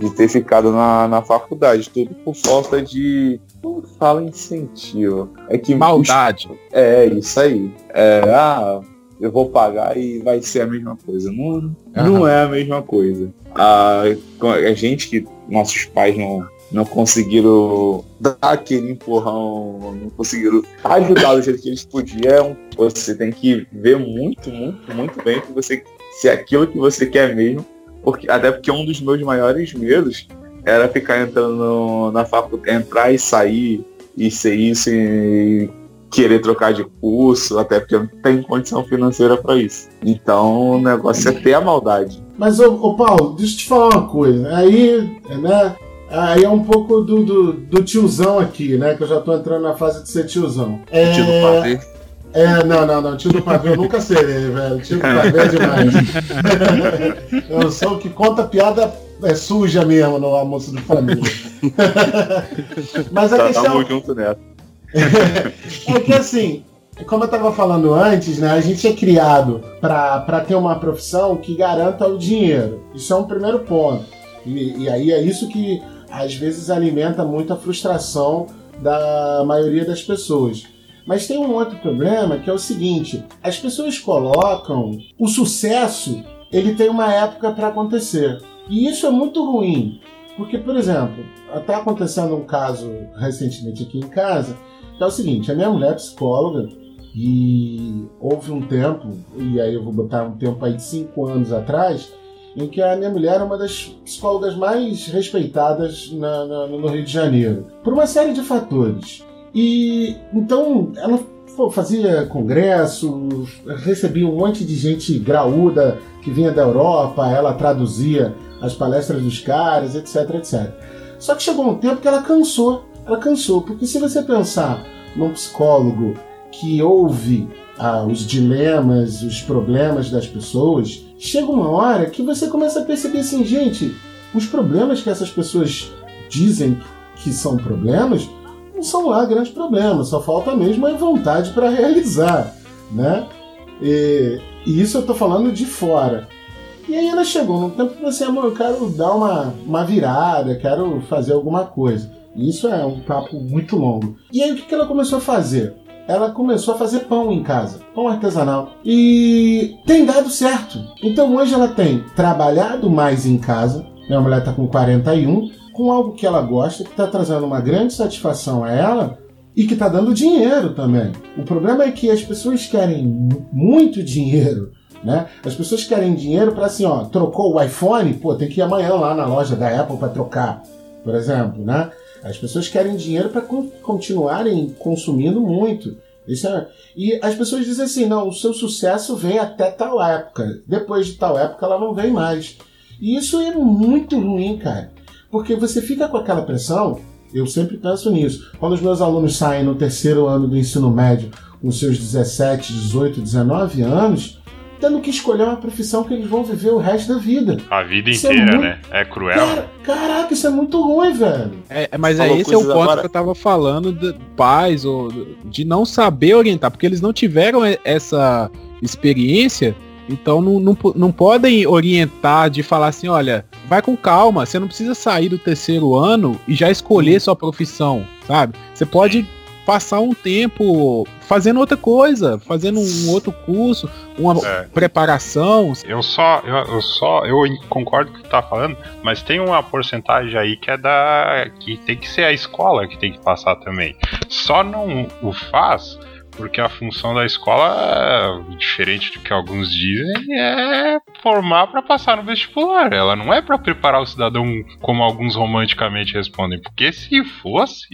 De ter ficado na, na faculdade, tudo por falta de. Não fala incentivo. É que Maldade. é, isso aí. É, ah, eu vou pagar e vai ser a mesma coisa. Não, não é a mesma coisa. A, a gente que nossos pais não, não conseguiram dar aquele empurrão, não conseguiram ajudar do jeito que eles podiam, você tem que ver muito, muito, muito bem que você, se é aquilo que você quer mesmo. Porque, até porque um dos meus maiores medos era ficar entrando no- na faculdade, entrar e sair e ser isso e querer trocar de curso, até porque eu não tenho condição financeira para isso. Então o negócio é ter a maldade. Mas, ô, ô, Paulo, deixa eu te falar uma coisa. Aí, né? Aí é um pouco do, do, do tiozão aqui, né? Que eu já tô entrando na fase de ser tiozão. É. é não, não, não. Tio do pavê eu nunca serei, velho. Tio do pavê é demais. eu sou o que conta piada é, suja mesmo no almoço de família. Mas a Tá, questão. tamo junto nessa. É que assim, como eu estava falando antes, né, a gente é criado para ter uma profissão que garanta o dinheiro. Isso é um primeiro ponto. E, e aí é isso que às vezes alimenta muito a frustração da maioria das pessoas. Mas tem um outro problema que é o seguinte: as pessoas colocam o sucesso, ele tem uma época para acontecer. E isso é muito ruim. Porque, por exemplo, está acontecendo um caso recentemente aqui em casa que é o seguinte, a minha mulher é psicóloga e houve um tempo, e aí eu vou botar um tempo aí de cinco anos atrás, em que a minha mulher é uma das psicólogas mais respeitadas na- na- no Rio de Janeiro, por uma série de fatores. E então ela fazia congresso, recebia um monte de gente graúda que vinha da Europa, ela traduzia as palestras dos caras, etc, etc. Só que chegou um tempo que ela cansou. Ela cansou, porque se você pensar num psicólogo que ouve ah, os dilemas, os problemas das pessoas, chega uma hora que você começa a perceber assim, gente, os problemas que essas pessoas dizem que são problemas não são lá grandes problemas, só falta mesmo a vontade para realizar, né? E, e isso eu tô falando de fora. E aí ela chegou num tempo que você, amor, eu quero dar uma, uma virada, quero fazer alguma coisa. Isso é um papo muito longo. E aí o que que ela começou a fazer? Ela começou a fazer pão em casa, pão artesanal. E tem dado certo. Então hoje ela tem trabalhado mais em casa. Minha mulher está com 41, com algo que ela gosta, que está trazendo uma grande satisfação a ela e que está dando dinheiro também. O problema é que as pessoas querem mu- muito dinheiro né? As pessoas querem dinheiro para assim, ó, trocou o iPhone, pô, tem que ir amanhã lá na loja da Apple para trocar, por exemplo, né? As pessoas querem dinheiro para continuarem consumindo muito. Isso é... E as pessoas dizem assim: não, o seu sucesso vem até tal época. Depois de tal época, ela não vem mais. E isso é muito ruim, cara. Porque você fica com aquela pressão. Eu sempre penso nisso. Quando os meus alunos saem no terceiro ano do ensino médio, com seus 17, 18, 19 anos, tendo que escolher uma profissão que eles vão viver o resto da vida. A vida Isso é inteira, muito- né? É cruel. Cara, caraca, isso é muito ruim, velho. É, mas é Falou esse é o ponto agora- que eu tava falando de pais ou de não saber orientar, porque eles não tiveram essa experiência, então não, não, não podem orientar de falar assim, olha, vai com calma, você não precisa sair do terceiro ano e já escolher sua profissão, sabe? Você pode passar um tempo fazendo outra coisa, fazendo um outro curso, uma É. preparação. Eu só, eu, eu só, eu concordo com o que tá falando, mas tem uma porcentagem aí que é da. que tem que ser a escola que tem que passar também. Só não o faz porque a função da escola, diferente do que alguns dizem, é formar para passar no vestibular. Ela não é para preparar o cidadão como alguns romanticamente respondem. Porque se fosse,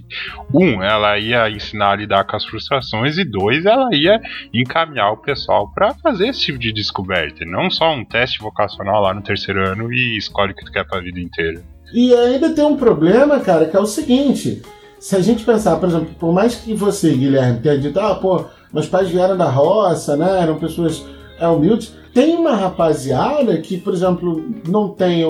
um, ela ia ensinar a lidar com as frustrações e dois, ela ia encaminhar o pessoal para fazer esse tipo de descoberta. Não só um teste vocacional lá no terceiro ano e escolhe o que tu quer pra vida inteira. E ainda tem um problema, cara, que é o seguinte: se a gente pensar, por exemplo, por mais que você, Guilherme, tenha dito, ah, pô, meus pais vieram da roça, né? Eram pessoas é, humildes. Tem uma rapaziada que, por exemplo, não tem,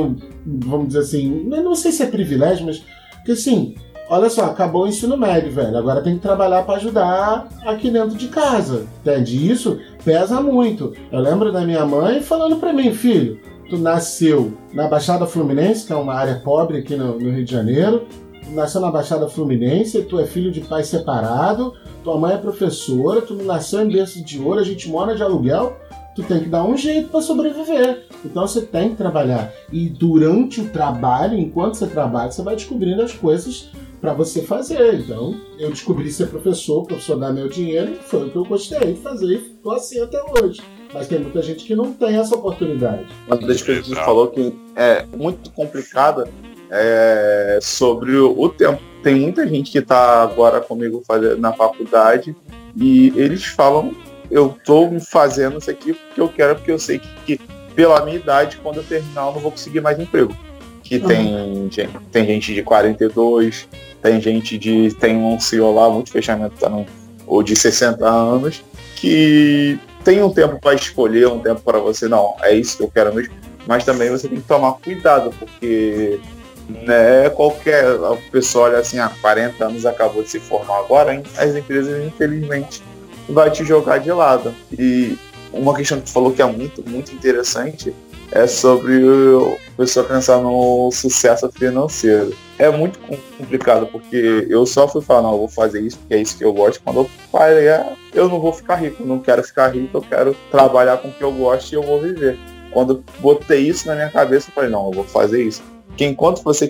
vamos dizer assim, não sei se é privilégio, mas que assim, olha só, acabou o ensino médio, velho. Agora tem que trabalhar para ajudar aqui dentro de casa. Entende? Isso pesa muito. Eu lembro da minha mãe falando para mim, filho, tu nasceu na Baixada Fluminense, que é uma área pobre aqui no, no Rio de Janeiro. Nasceu na Baixada Fluminense, tu é filho de pai separado, tua mãe é professora, tu nasceu em berço de ouro, a gente mora de aluguel, tu tem que dar um jeito para sobreviver. Então você tem que trabalhar. E durante o trabalho, enquanto você trabalha, você vai descobrindo as coisas para você fazer. Então, eu descobri ser professor, professor dá meu dinheiro, e foi o que eu gostei de fazer e tô assim até hoje. Mas tem muita gente que não tem essa oportunidade. Das coisas que você Exato. falou que é muito complicada é sobre o tempo. Tem muita gente que está agora comigo fazendo, na faculdade e eles falam, eu estou fazendo isso aqui porque eu quero, porque eu sei que, que pela minha idade, quando eu terminar, eu não vou conseguir mais emprego. Que tem, gente, tem gente de 42, tem gente de. Tem um CEO lá, muito fechamento também, ou de 60 anos, que tem um tempo para escolher, um tempo para você, não, é isso que eu quero mesmo. Mas também você tem que tomar cuidado, porque né, qualquer a pessoa olha assim, há 40 anos acabou de se formar agora, hein? as empresas infelizmente vai te jogar de lado. E uma questão que tu falou que é muito, muito interessante é sobre o pessoa pensar no sucesso financeiro. É muito com- complicado, porque eu só fui falar, não, vou fazer isso porque é isso que eu gosto. Quando eu falei, ah, eu não vou ficar rico, não quero ficar rico, eu quero trabalhar com o que eu gosto e eu vou viver. Quando eu botei isso na minha cabeça, eu falei, não, eu vou fazer isso. Porque enquanto você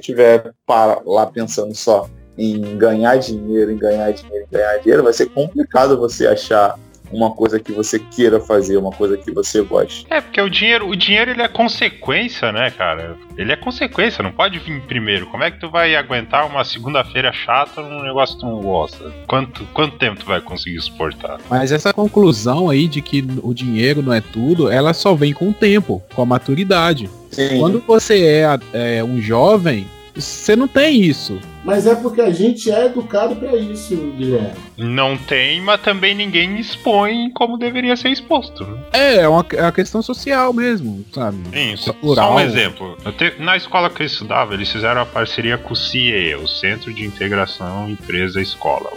para lá pensando só em ganhar dinheiro, em ganhar dinheiro, em ganhar dinheiro, vai ser complicado você achar uma coisa que você queira fazer, uma coisa que você goste. É, porque o dinheiro, o dinheiro ele é consequência, né, cara? Ele é consequência, não pode vir primeiro. Como é que tu vai aguentar uma segunda-feira chata num negócio que tu não gosta? Quanto, quanto tempo tu vai conseguir suportar? Mas essa conclusão aí de que o dinheiro não é tudo, ela só vem com o tempo, com a maturidade. Sim. Quando você é, é, um jovem, você não tem isso. Mas é porque a gente é educado para isso, Guilherme. Não tem, mas também ninguém expõe como deveria ser exposto. Né? É, é uma, é uma questão social mesmo, sabe? Sim, só, Cultural. só um exemplo. Te- na escola que eu estudava, eles fizeram a parceria com o CIE, o Centro de Integração Empresa Escola.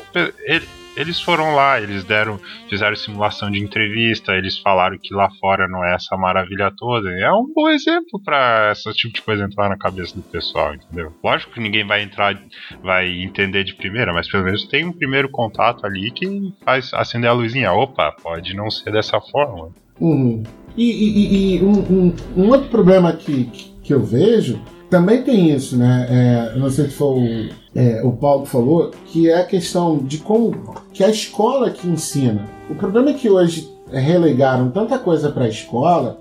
Ele- Eles foram lá, eles deram, fizeram simulação de entrevista, eles falaram que lá fora não é essa maravilha toda. É um bom exemplo para esse tipo de coisa entrar na cabeça do pessoal, entendeu? Lógico que ninguém vai entrar, vai entender de primeira, mas pelo menos tem um primeiro contato ali que faz acender a luzinha. Opa, pode não ser dessa forma. Uhum. E, e- e- um, um- um outro problema que, que eu vejo também tem isso, né? É, não sei se foi o, é, o Paulo que falou, que é a questão de como que a escola que ensina. O problema é que hoje relegaram tanta coisa para a escola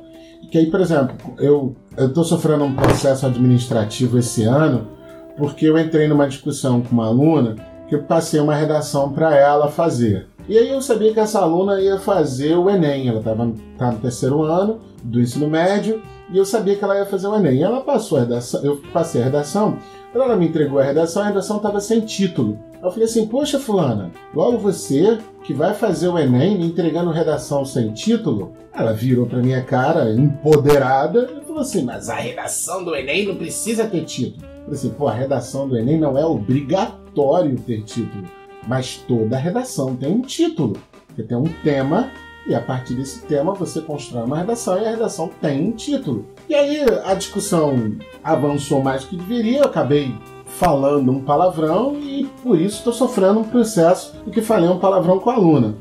que aí, por exemplo, eu estou sofrendo um processo administrativo esse ano porque eu entrei numa discussão com uma aluna que eu passei uma redação para ela fazer. E aí eu sabia que essa aluna ia fazer o Enem, ela estava tá no terceiro ano do ensino médio, e eu sabia que ela ia fazer o Enem. E ela passou a redação, eu passei a redação, quando ela me entregou a redação, a redação estava sem título. Eu falei assim, poxa fulana, logo você que vai fazer o Enem me entregando redação sem título? Ela virou pra minha cara, empoderada, e falou assim, mas a redação do Enem não precisa ter título. Eu falei assim, pô, a redação do Enem não é obrigatório ter título, mas toda redação tem um título. Você tem um tema e a partir desse tema você constrói uma redação e a redação tem um título. E aí a discussão avançou mais do que deveria, eu acabei falando um palavrão e por isso estou sofrendo um processo do que falei um palavrão com a aluna.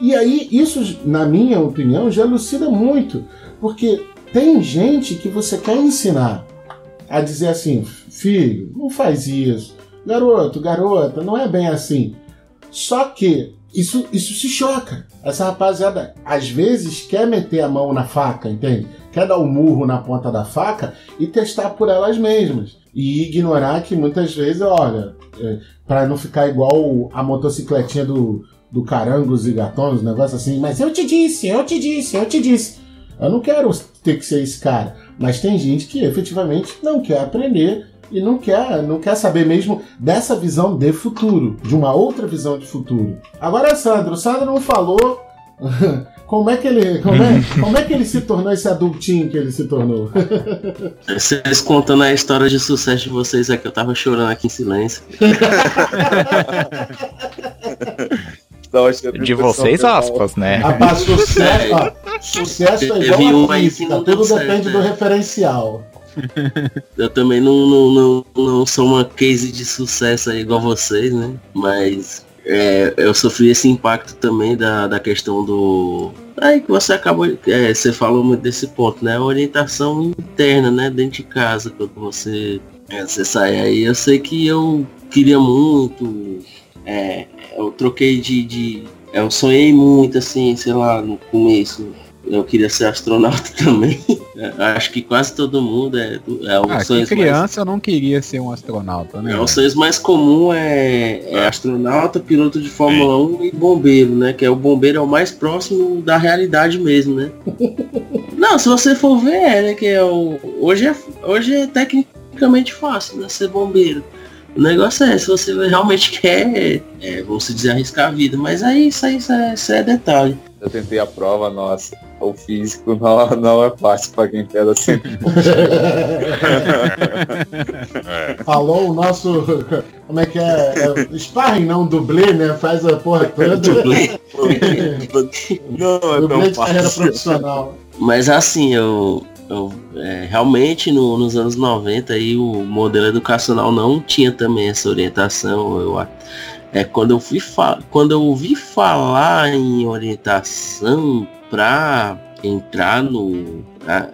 E aí isso, na minha opinião, já elucida muito, porque tem gente que você quer ensinar a dizer assim, filho, não faz isso, garoto, garota, não é bem assim. Só que isso, isso se choca. Essa rapaziada às vezes quer meter a mão na faca, entende? Quer dar um murro na ponta da faca e testar por elas mesmas. E ignorar que muitas vezes, olha, é, para não ficar igual a motocicletinha do, do Carangos e Gatões, um negócio assim, mas eu te disse, eu te disse, eu te disse. Eu não quero ter que ser esse cara. Mas tem gente que efetivamente não quer aprender e não quer, não quer saber mesmo dessa visão de futuro, de uma outra visão de futuro. Agora, Sandro, o Sandro não falou como é que ele, como é, como é que ele se tornou esse adultinho que ele se tornou. Vocês contando a história de sucesso de vocês aqui, eu tava chorando aqui em silêncio. De que vocês, aspas, né? Rapaz, sucesso, ó, sucesso é igual a que deu tudo depende né? do referencial. Eu também não, não, não, não sou uma case de sucesso igual vocês, né? Mas é, eu sofri esse impacto também da, da questão do. Aí que você acabou. é, você falou muito desse ponto, né? A orientação interna, né? Dentro de casa, quando você, é, você sai aí. Eu sei que eu queria muito. é, eu troquei de, de. Eu sonhei muito, assim, sei lá, no começo. Eu queria ser astronauta também. Acho que quase todo mundo é, é o Ah, sonho mais criança eu não queria ser um astronauta, né? é, os sonhos mais comum é, é astronauta, piloto de Fórmula 1 e bombeiro, né? Que é o bombeiro é o mais próximo da realidade mesmo, né? Não, se você for ver, é, né? Que é o, hoje, é, hoje é tecnicamente fácil, né? Ser bombeiro. O negócio é, se você realmente quer, é, vamos dizer, arriscar a vida. Mas aí isso aí isso é, isso é detalhe. Eu tentei a prova, nossa. O físico não, não é fácil pra quem pega sempre. Falou o nosso. Como é que é? é sparring, não, dublê, né? Faz a porra toda. Dublê. não é dublê tão de carreira fácil. profissional. Mas assim, eu, eu é, realmente no- nos anos 90 aí o modelo educacional não tinha também essa orientação. Eu, é quando eu fui quando eu ouvi falar em orientação para entrar no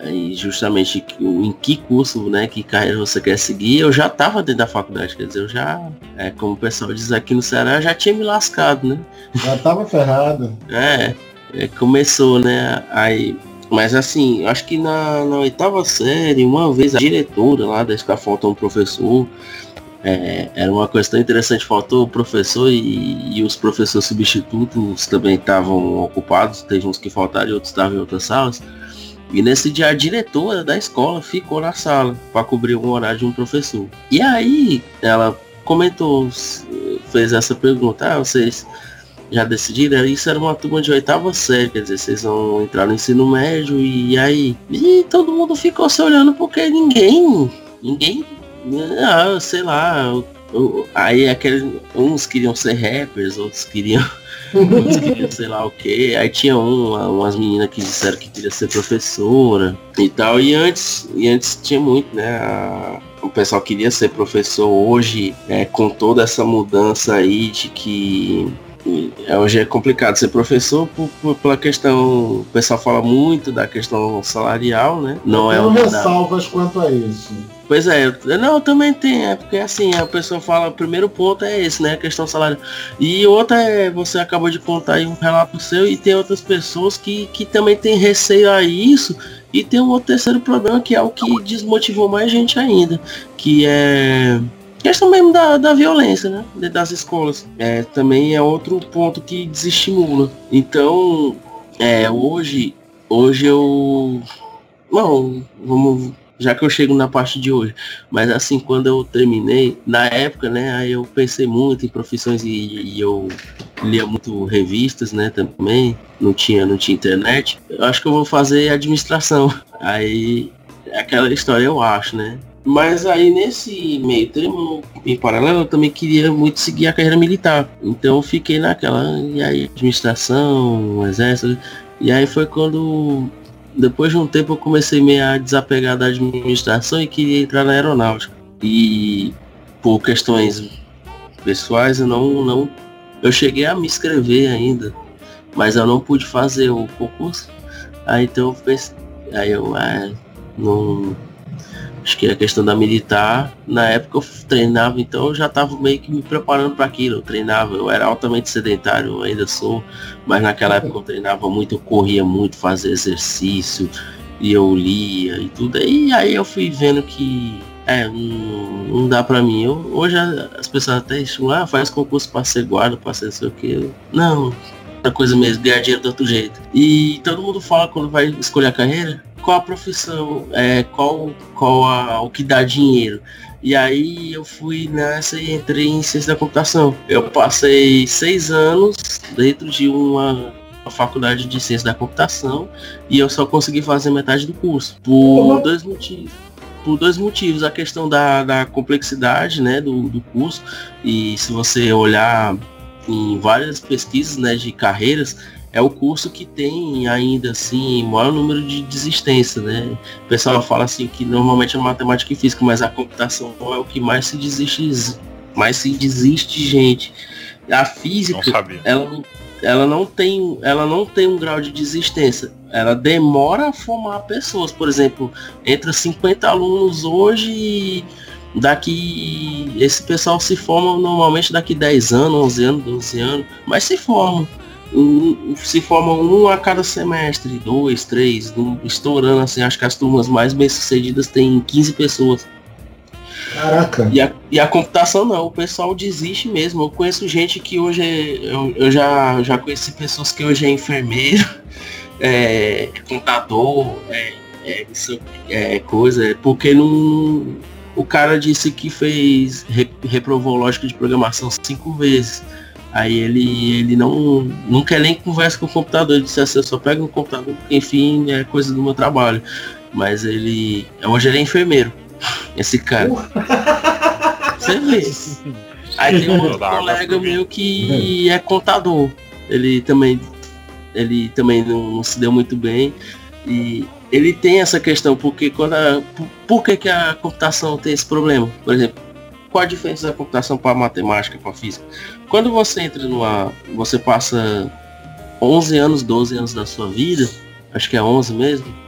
e justamente em que curso, né, que carreira você quer seguir, eu já estava dentro da faculdade, quer dizer, eu já, é, como o pessoal diz aqui no Ceará, eu já tinha me lascado, né? Já tava ferrado. É, é, começou, né? Aí, mas assim, acho que na, na oitava série, uma vez a diretora lá da escola faltou um professor. É, era uma coisa tão interessante, faltou o professor e, e os professores substitutos também estavam ocupados, teve uns que faltaram e outros estavam em outras salas. E nesse dia a diretora da escola ficou na sala para cobrir um horário de um professor. E aí ela comentou, fez essa pergunta, ah, vocês já decidiram, isso era uma turma de oitava série, quer dizer, vocês vão entrar no ensino médio e aí. E todo mundo ficou se olhando porque ninguém. Ninguém. Ah, sei lá. aí aquele, uns queriam ser rappers, outros queriam. outros queriam sei lá o que. Aí tinha um, umas meninas que disseram que queria ser professora e tal. E antes, e antes tinha muito, né? a- o pessoal queria ser professor hoje, é, com toda essa mudança aí de que hoje é complicado ser professor por, por- pela questão. O pessoal fala muito da questão salarial, né? Não é uma. ressalvas quanto a isso. Pois é, eu- não, também tem, é porque assim, a pessoa fala, o primeiro ponto é esse, né? A questão salarial. E outra é, você acabou de contar aí um relato seu e tem outras pessoas que, que também tem receio a isso. E tem um outro terceiro problema que é o que desmotivou mais gente ainda, que é questão mesmo da, da violência, né? Das escolas. É, também é outro ponto que desestimula. Então, é, hoje, hoje eu. Não, vamos. Já que eu chego na parte de hoje. Mas assim, quando eu terminei, na época, né, aí eu pensei muito em profissões e, e eu lia muito revistas, né, também. Não tinha, não tinha internet. Eu acho que eu vou fazer administração. Aí é aquela história, eu acho, né? Mas aí nesse meio termo, em paralelo, eu também queria muito seguir a carreira militar. Então eu fiquei naquela, e aí, administração, exército. E aí foi quando, depois de um tempo, eu comecei meio a desapegar da administração e queria entrar na aeronáutica. E por questões pessoais eu não, não. Eu cheguei a me inscrever ainda, mas eu não pude fazer o concurso. Aí então eu pensei, aí eu ah, não Acho que a questão da militar, na época eu treinava, então eu já estava meio que me preparando para aquilo. Eu treinava, eu era altamente sedentário, ainda sou, mas naquela época eu treinava muito, eu corria muito, fazia exercício, e eu lia e tudo. E aí eu fui vendo que é, não, não dá pra mim. Eu, hoje as pessoas até chamam, ah, faz concurso pra ser guarda, pra ser não sei o que. Não, outra coisa mesmo, ganhar dinheiro de outro jeito. E todo mundo fala quando vai escolher a carreira, qual a profissão, é, qual, qual a, o que dá dinheiro. E aí eu fui nessa e entrei em ciência da computação. Eu passei seis anos dentro de uma, uma faculdade de ciência da computação e eu só consegui fazer metade do curso. Por dois motivos. Por dois motivos. A questão da, da complexidade né, do, do curso. E se você olhar em várias pesquisas né, de carreiras, é o curso que tem ainda assim maior número de desistência, né? O pessoal fala assim que normalmente é matemática e física, mas a computação é o que mais se desiste, mais se desiste gente. A física, ela, ela não tem, ela não tem um grau de desistência. Ela demora a formar pessoas. Por exemplo, entre 50 alunos hoje e daqui esse pessoal se forma normalmente daqui 10 anos, 11 anos, 12 anos, mas se formam um, se formam um a cada semestre, dois, três, um, estourando assim, acho que as turmas mais bem sucedidas têm 15 pessoas. Caraca. E a, e a computação não, o pessoal desiste mesmo. Eu conheço gente que hoje é, eu, eu já, já conheci pessoas que hoje é enfermeiro, é, contador, é, é, é coisa, porque não. O cara disse que fez, reprovou lógica de programação cinco vezes Aí ele, ele não, não quer nem conversa com o computador. Ele disse assim, eu só pego o computador, porque enfim, é coisa do meu trabalho. Mas ele. Hoje ele é enfermeiro. Esse cara. Você vê. Aí tem um outro colega meu que é contador. Ele também. Ele também não, não se deu muito bem. E ele tem essa questão, porque quando a, por, que, que a computação tem esse problema? Por exemplo, qual a diferença da computação para a matemática, para a física? Quando você entra numa. Você passa 11 anos, 12 anos da sua vida, acho que é 11 mesmo.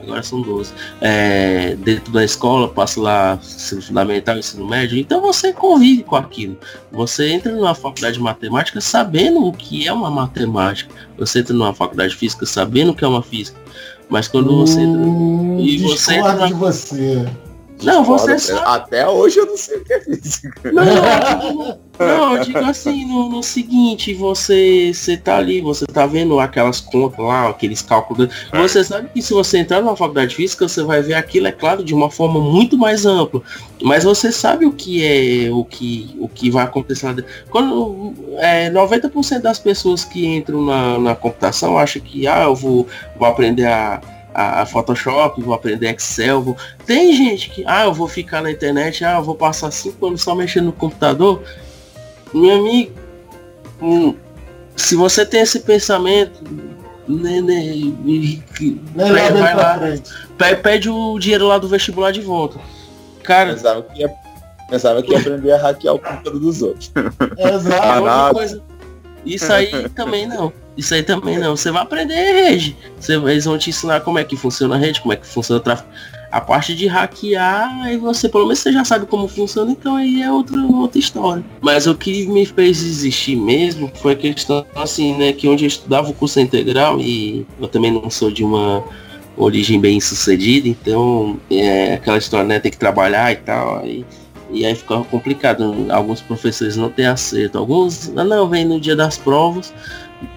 Agora são 12. É, dentro da escola, passa lá ensino fundamental, ensino médio, então você convive com aquilo. Você entra numa faculdade de matemática sabendo o que é uma matemática. Você entra numa faculdade de física sabendo o que é uma física. Mas quando você entra. Hum, e você entra na... de você. Não, você sabe. Até hoje eu não sei o que é física. Não, eu digo, não, eu digo assim, no, no, seguinte, você, você tá ali, você tá vendo aquelas contas lá, aqueles cálculos. É. Você sabe que se você entrar numa faculdade de física, você vai ver aquilo, é claro, de uma forma muito mais ampla. Mas você sabe o que é, o que, o que vai acontecer lá dentro. Quando é, 90% das pessoas que entram na, na computação acham que, ah, eu vou, vou aprender a a, Photoshop, vou aprender Excel. Vou... Tem gente que, ah, eu vou ficar na internet, ah, eu vou passar cinco anos só mexendo no computador. Meu amigo, hum, se você tem esse pensamento, né, né, pede, vai lá, pede, pede o dinheiro lá do vestibular de volta. Cara. Pensava que ia, pensava que ia aprender a hackear o computador dos outros. Exato. Coisa, isso aí também não. Isso aí também não. Você vai aprender rede. Você, eles vão te ensinar como é que funciona a rede, como é que funciona o tráfego. A parte de hackear, aí você, pelo menos você já sabe como funciona, então aí é outra, outra história. Mas o que me fez existir mesmo foi a questão, assim, né, que onde eu estudava o curso integral, e eu também não sou de uma origem bem sucedida, então é aquela história, né, tem que trabalhar e tal. Aí E aí ficava complicado. Alguns professores não têm acerto. Alguns, ah, não, vem no dia das provas,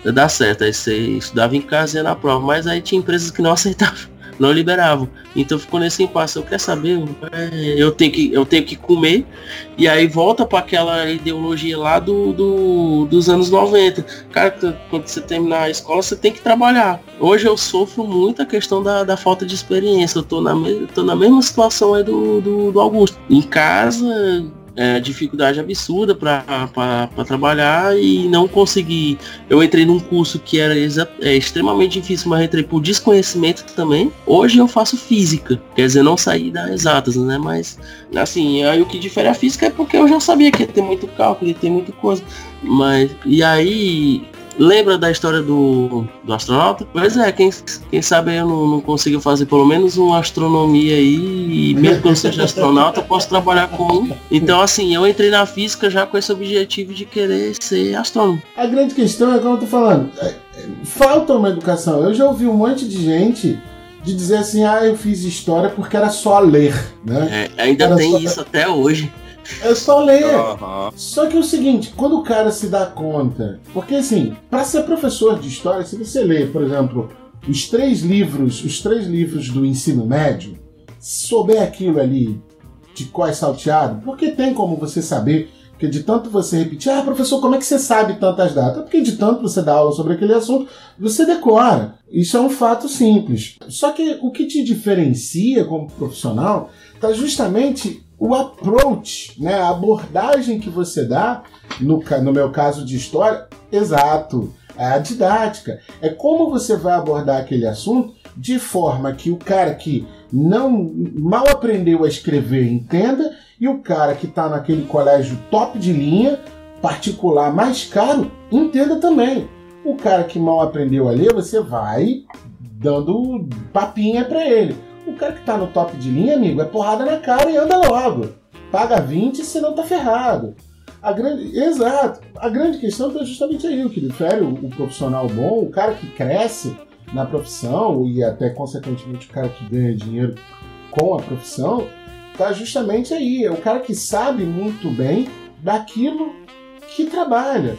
dá certo. Aí você estudava em casa e ia na prova. Mas aí tinha empresas que não aceitavam não liberavam. Então ficou nesse impasse. Eu quero saber, é, eu tenho que, eu tenho que comer. E aí volta para aquela ideologia lá do, do, dos anos 90. Cara, quando você terminar a escola, você tem que trabalhar. Hoje eu sofro muito a questão da, da falta de experiência. Eu tô na, tô na mesma situação aí do, do, do Augusto. Em casa, é, dificuldade absurda para trabalhar e não consegui. Eu entrei num curso que era é, extremamente difícil, mas entrei por desconhecimento também. Hoje eu faço física, quer dizer, não saí das exatas, né? Mas assim, aí o que difere a física é porque eu já sabia que ia ter muito cálculo, ia ter muita coisa. Mas e aí Lembra da história do, do astronauta? Pois é, quem, quem sabe eu não, não consigo fazer pelo menos uma astronomia aí, e mesmo que eu não seja astronauta, eu posso trabalhar com um. Então, assim, eu entrei na física já com esse objetivo de querer ser astrônomo. A grande questão é como eu tô falando, é, falta uma educação. Eu já ouvi um monte de gente de dizer assim, ah, eu fiz história porque era só ler, né? É, ainda era tem só... isso até hoje. É só ler. Uhum. Só que é o seguinte, quando o cara se dá conta. Porque assim, para ser professor de história, se você ler, por exemplo, os três livros, os três livros do ensino médio, souber aquilo ali de qual é salteado, porque tem como você saber que de tanto você repetir, ah, professor, como é que você sabe tantas datas? Porque de tanto você dá aula sobre aquele assunto, você decora. Isso é um fato simples. Só que o que te diferencia como profissional está justamente o approach, né, a abordagem que você dá, no, no meu caso de história, exato, é a didática. É como você vai abordar aquele assunto de forma que o cara que não mal aprendeu a escrever entenda e o cara que está naquele colégio top de linha, particular mais caro, entenda também. O cara que mal aprendeu a ler, você vai dando papinha para ele. O cara que tá no top de linha, amigo, é porrada na cara e anda logo. Paga 20, senão tá ferrado. A grande, exato. A grande questão é justamente aí, o que difere o, o profissional bom, o cara que cresce na profissão e até consequentemente o cara que ganha dinheiro com a profissão, tá justamente aí. É o cara que sabe muito bem daquilo que trabalha.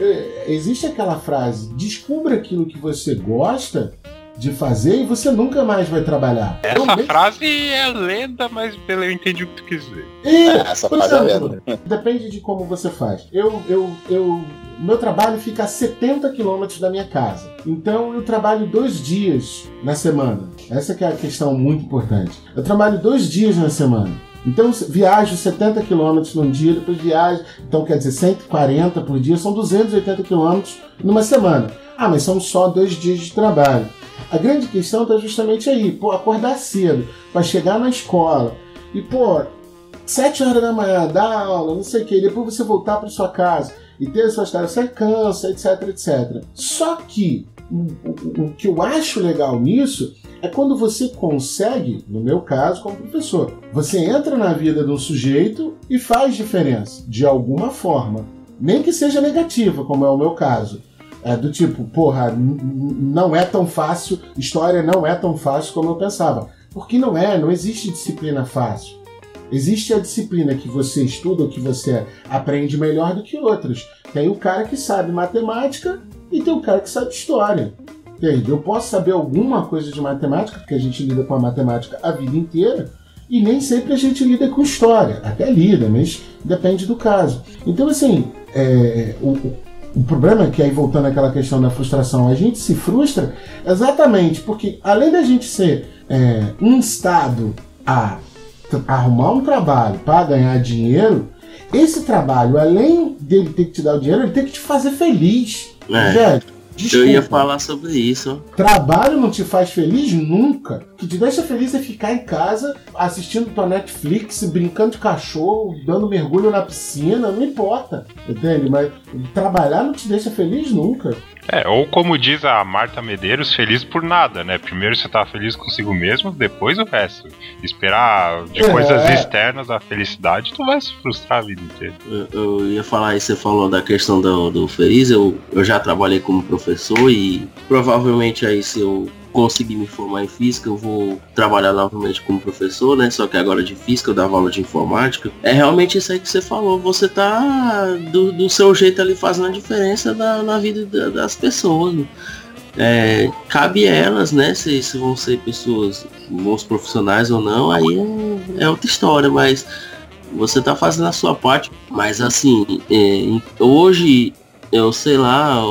É, existe aquela frase: descubra aquilo que você gosta de fazer e você nunca mais vai trabalhar. Essa frase é lenda, mas eu entendi o que tu quis dizer. E, é, Essa frase é lenda. Depende de como você faz. Eu, eu, eu, meu trabalho fica a 70 quilômetros da minha casa. Então eu trabalho dois dias na semana. Essa que é a questão muito importante. Eu trabalho dois dias na semana. Então viajo 70 quilômetros num dia, depois viajo, então quer dizer 140 por dia, são 280 quilômetros numa semana. Ah, mas são só dois dias de trabalho. A grande questão está justamente aí, pô, acordar cedo para chegar na escola e, pô, sete horas da manhã, dar aula, não sei o que, depois você voltar para sua casa e ter as suas tarefas, você cansa, etc, etc. Só que o, o, que eu acho legal nisso é quando você consegue, no meu caso, como professor, você entra na vida um sujeito e faz diferença, de alguma forma. Nem que seja negativa, como é o meu caso. É do tipo, porra, não é tão fácil, história não é tão fácil como eu pensava. Porque não é, não existe disciplina fácil. Existe a disciplina que você estuda que você aprende melhor do que outras. Tem o cara que sabe matemática e tem o cara que sabe história. Entende? Eu posso saber alguma coisa de matemática, porque a gente lida com a matemática a vida inteira, e nem sempre a gente lida com história. Até lida, mas depende do caso. Então, assim, é, o, o problema é que aí voltando àquela questão da frustração, a gente se frustra exatamente porque além da gente ser é, instado a arrumar um trabalho para ganhar dinheiro, esse trabalho, além dele ter que te dar o dinheiro, ele tem que te fazer feliz. É. Gente, Desculpa. Eu ia falar sobre isso. Trabalho não te faz feliz nunca. O que te deixa feliz é ficar em casa assistindo tua Netflix, brincando de cachorro, dando mergulho na piscina, não importa. Entende? Mas trabalhar não te deixa feliz nunca. É, ou como diz a Marta Medeiros, feliz por nada, né? Primeiro você tá feliz consigo mesmo, depois o resto. Esperar de é. coisas externas a felicidade, tu vai se frustrar a vida inteira. Eu, eu ia falar aí, você falou da questão do, do feliz, eu, eu já trabalhei como professor e provavelmente aí se eu conseguir me formar em física, eu vou trabalhar novamente como professor, né? Só que agora de física, eu dava aula de informática. É realmente isso aí que você falou. Você tá do, do seu jeito ali fazendo a diferença na, na vida da- das pessoas. né? É, cabe elas, né? Se, se vão ser pessoas bons profissionais ou não, aí é, é outra história, mas você tá fazendo a sua parte. Mas assim, é, hoje eu sei lá,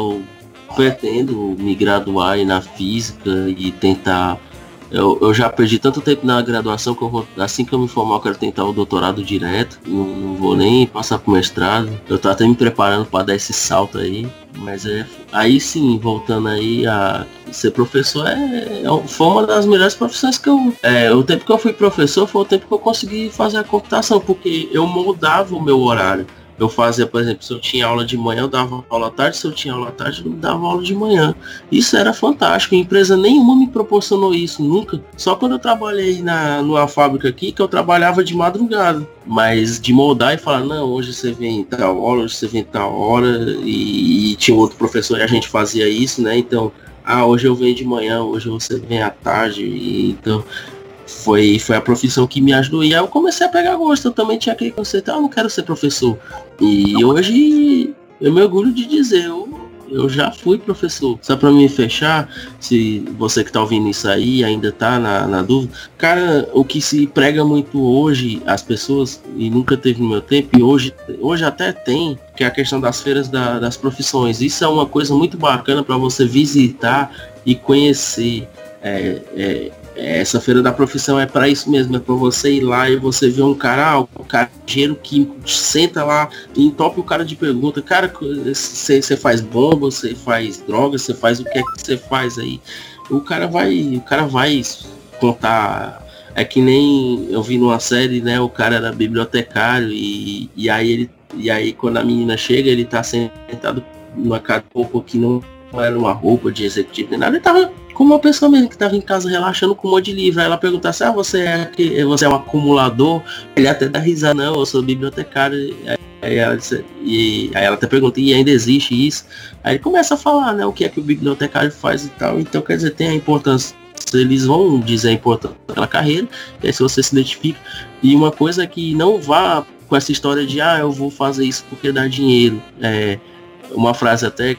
pretendo me graduar na física e tentar. Eu, eu já perdi tanto tempo na graduação que eu vou, assim que eu me formar, eu quero tentar o doutorado direto. Não, não vou nem passar pro mestrado. Eu tô até me preparando para dar esse salto aí. Mas é. Aí sim, voltando aí a ser professor é, é foi uma das melhores profissões que eu. É, o tempo que eu fui professor foi o tempo que eu consegui fazer a computação, porque eu moldava o meu horário. Eu fazia, por exemplo, se eu tinha aula de manhã, eu dava aula à tarde, se eu tinha aula à tarde, eu dava aula de manhã. Isso era fantástico, empresa nenhuma me proporcionou isso, nunca. Só quando eu trabalhei na, numa fábrica aqui, que eu trabalhava de madrugada. Mas de moldar e falar, não, hoje você vem tal hora, hoje você vem tal hora, e, e tinha outro professor e a gente fazia isso, né? Então, ah, hoje eu venho de manhã, hoje você vem à tarde, e, então foi, foi a profissão que me ajudou. E aí eu comecei a pegar gosto. Eu também tinha aquele conceito, ah, eu não quero ser professor. E hoje eu me orgulho de dizer, eu, eu já fui professor. Só para me fechar, se você que tá ouvindo isso aí ainda tá na, na dúvida, cara, o que se prega muito hoje, as pessoas, e nunca teve no meu tempo, e hoje, hoje até tem, que é a questão das feiras da- das profissões. Isso é uma coisa muito bacana para você visitar e conhecer. É, é, essa feira da profissão é para isso mesmo, é para você ir lá e você ver um cara, ah, o careiro que senta lá e entope o cara de pergunta, cara, você faz bomba, você faz droga, você faz o que é que você faz aí? O cara vai, o cara vai contar é que nem eu vi numa série, né? O cara era bibliotecário e, e aí ele e aí quando a menina chega, ele tá sentado numa cara roupa que não era uma roupa de executivo nem nada, ele tava como uma pessoa mesmo que tava em casa relaxando com um monte de livro. Aí ela pergunta assim, ah, você é, você é um acumulador? Ele até dá risada, não, eu sou bibliotecário. Aí ela, disse, e, aí ela até pergunta, e ainda existe isso? Aí ele começa a falar, né, o que é que o bibliotecário faz e tal. Então, quer dizer, tem a importância eles vão dizer a importância daquela carreira, e aí se você se identifica. E uma coisa que não vá com essa história de ah, eu vou fazer isso porque dá dinheiro. É, uma frase até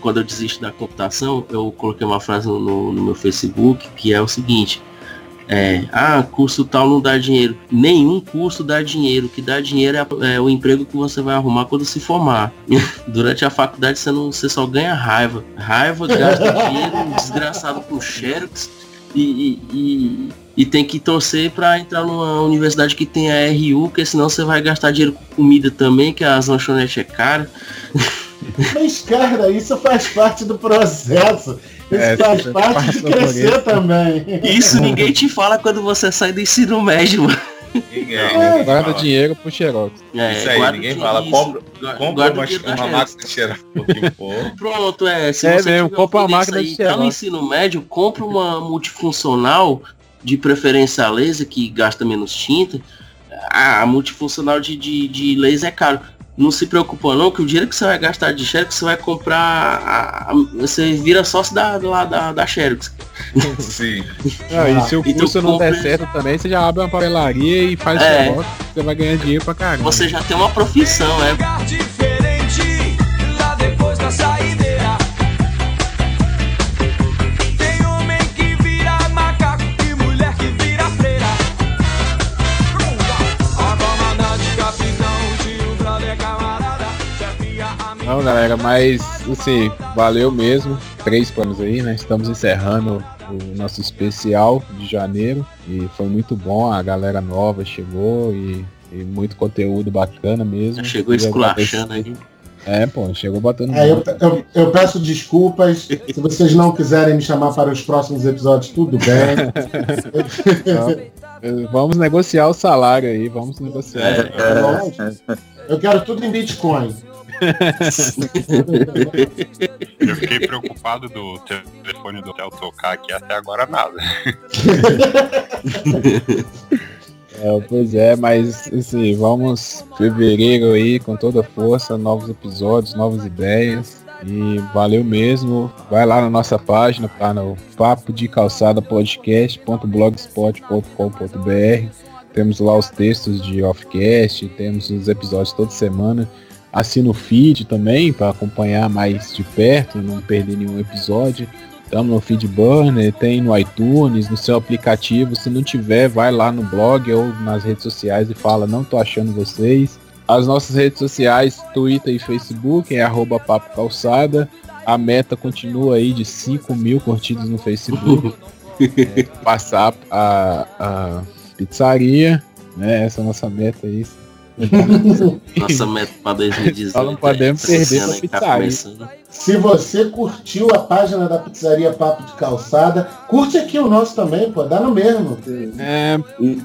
quando eu desisto da computação, eu coloquei uma frase no, no meu Facebook que é o seguinte. É, ah, curso tal não dá dinheiro. Nenhum curso dá dinheiro. O que dá dinheiro é, é, o emprego que você vai arrumar quando se formar. Durante a faculdade você, não, você só ganha raiva. Raiva, gasta dinheiro, desgraçado com xerox e, e, e, e, tem que torcer para entrar numa universidade que tenha RU, porque senão você vai gastar dinheiro com comida também, que as lanchonetes é cara. Mas, cara, isso faz parte do processo. Isso É, faz parte de crescer isso. também. Isso ninguém te fala quando você sai do ensino médio, mano. Ninguém, É, Guarda fala. dinheiro pro Xerox. É, Isso aí, ninguém fala. isso, Compra, uma, Xerox. máquina de for. Pronto, é. Se É você mesmo, compra uma um máquina de aí, tá no xerox. ensino médio, compra uma multifuncional, de preferência a laser, que gasta menos tinta. Ah, a multifuncional de, de, de laser é caro. Não se preocupa não, que o dinheiro que você vai gastar de Xerox, você vai comprar. A, a- você vira sócio da, lá da, da Xerox. Sim. Ah, e se o Então curso não der certo também, você já abre uma papelaria e faz É. Xerox, você vai ganhar dinheiro pra caramba. Você já tem uma profissão, é. Galera, mas assim, valeu mesmo. Três planos aí, né? Estamos encerrando o nosso especial de janeiro e foi muito bom. A galera nova chegou e, e muito conteúdo bacana mesmo. Chegou esculachando aí. É, pô, chegou batendo É, eu, muito. eu, eu peço desculpas. Se vocês não quiserem me chamar para os próximos episódios, tudo bem. Então, Vamos negociar o salário aí, vamos negociar. É. Eu quero tudo em Bitcoin. Eu fiquei preocupado do telefone do hotel tocar aqui até agora nada. É, pois é, mas assim, vamos fevereiro aí com toda força, novos episódios, novas ideias. E valeu mesmo. Vai lá na nossa página, tá no papo de calçada podcast.blogspot.com.br. Temos lá os textos de offcast, temos os episódios toda semana. Assina o feed também para acompanhar mais de perto, não perder nenhum episódio. Estamos no feed burner, tem no iTunes, no seu aplicativo. Se não tiver, vai lá no blog ou nas redes sociais e fala, não tô achando vocês. As nossas redes sociais, Twitter e Facebook, é arroba Papo Calçada. A meta continua aí de 5 mil curtidas no Facebook. É, passar a, a pizzaria, né? Essa é a nossa meta aí. Nossa meta pra 2018. Só não podemos é, perder aí tá pizzaria. começando. Se você curtiu a página da pizzaria Papo de Calçada, curte aqui o nosso também, pô, dá no mesmo. É,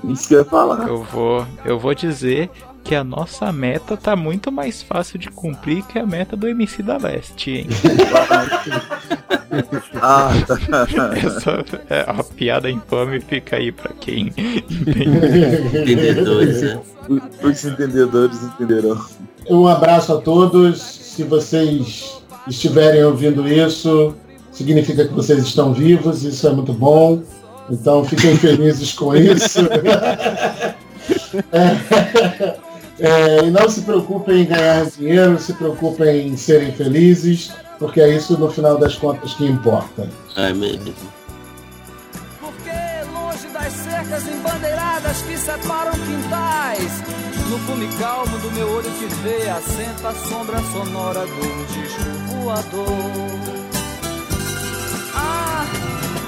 Isso que eu ia falar. Eu vou, eu vou dizer que a nossa meta tá muito mais fácil de cumprir que a meta do MC da Leste, hein? Ah, tá. Essa é a piada infame fica aí pra quem entende. Entendedores, né? Os entendedores entenderão. Um abraço a todos. Se vocês estiverem ouvindo isso, significa que vocês estão vivos, isso é muito bom. Então fiquem felizes com isso. É, é, e não se preocupem em ganhar dinheiro, se preocupem em serem felizes, porque é isso no final das contas que importa. É mesmo. Porque longe das cercas embandeiradas que separam quintais, no fume calmo do meu olho que vê, assenta a sombra sonora do disco voador. Ah,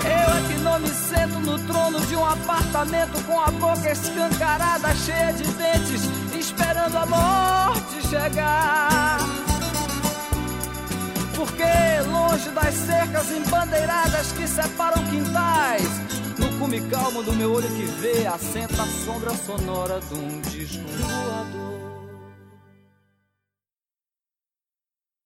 eu é que não me sento no trono de um apartamento com a boca escancarada, cheia de dentes, esperando a morte chegar. Porque longe das cercas embandeiradas que separam quintais, no cume calmo do meu olho que vê, assenta a sombra sonora de um disco voador.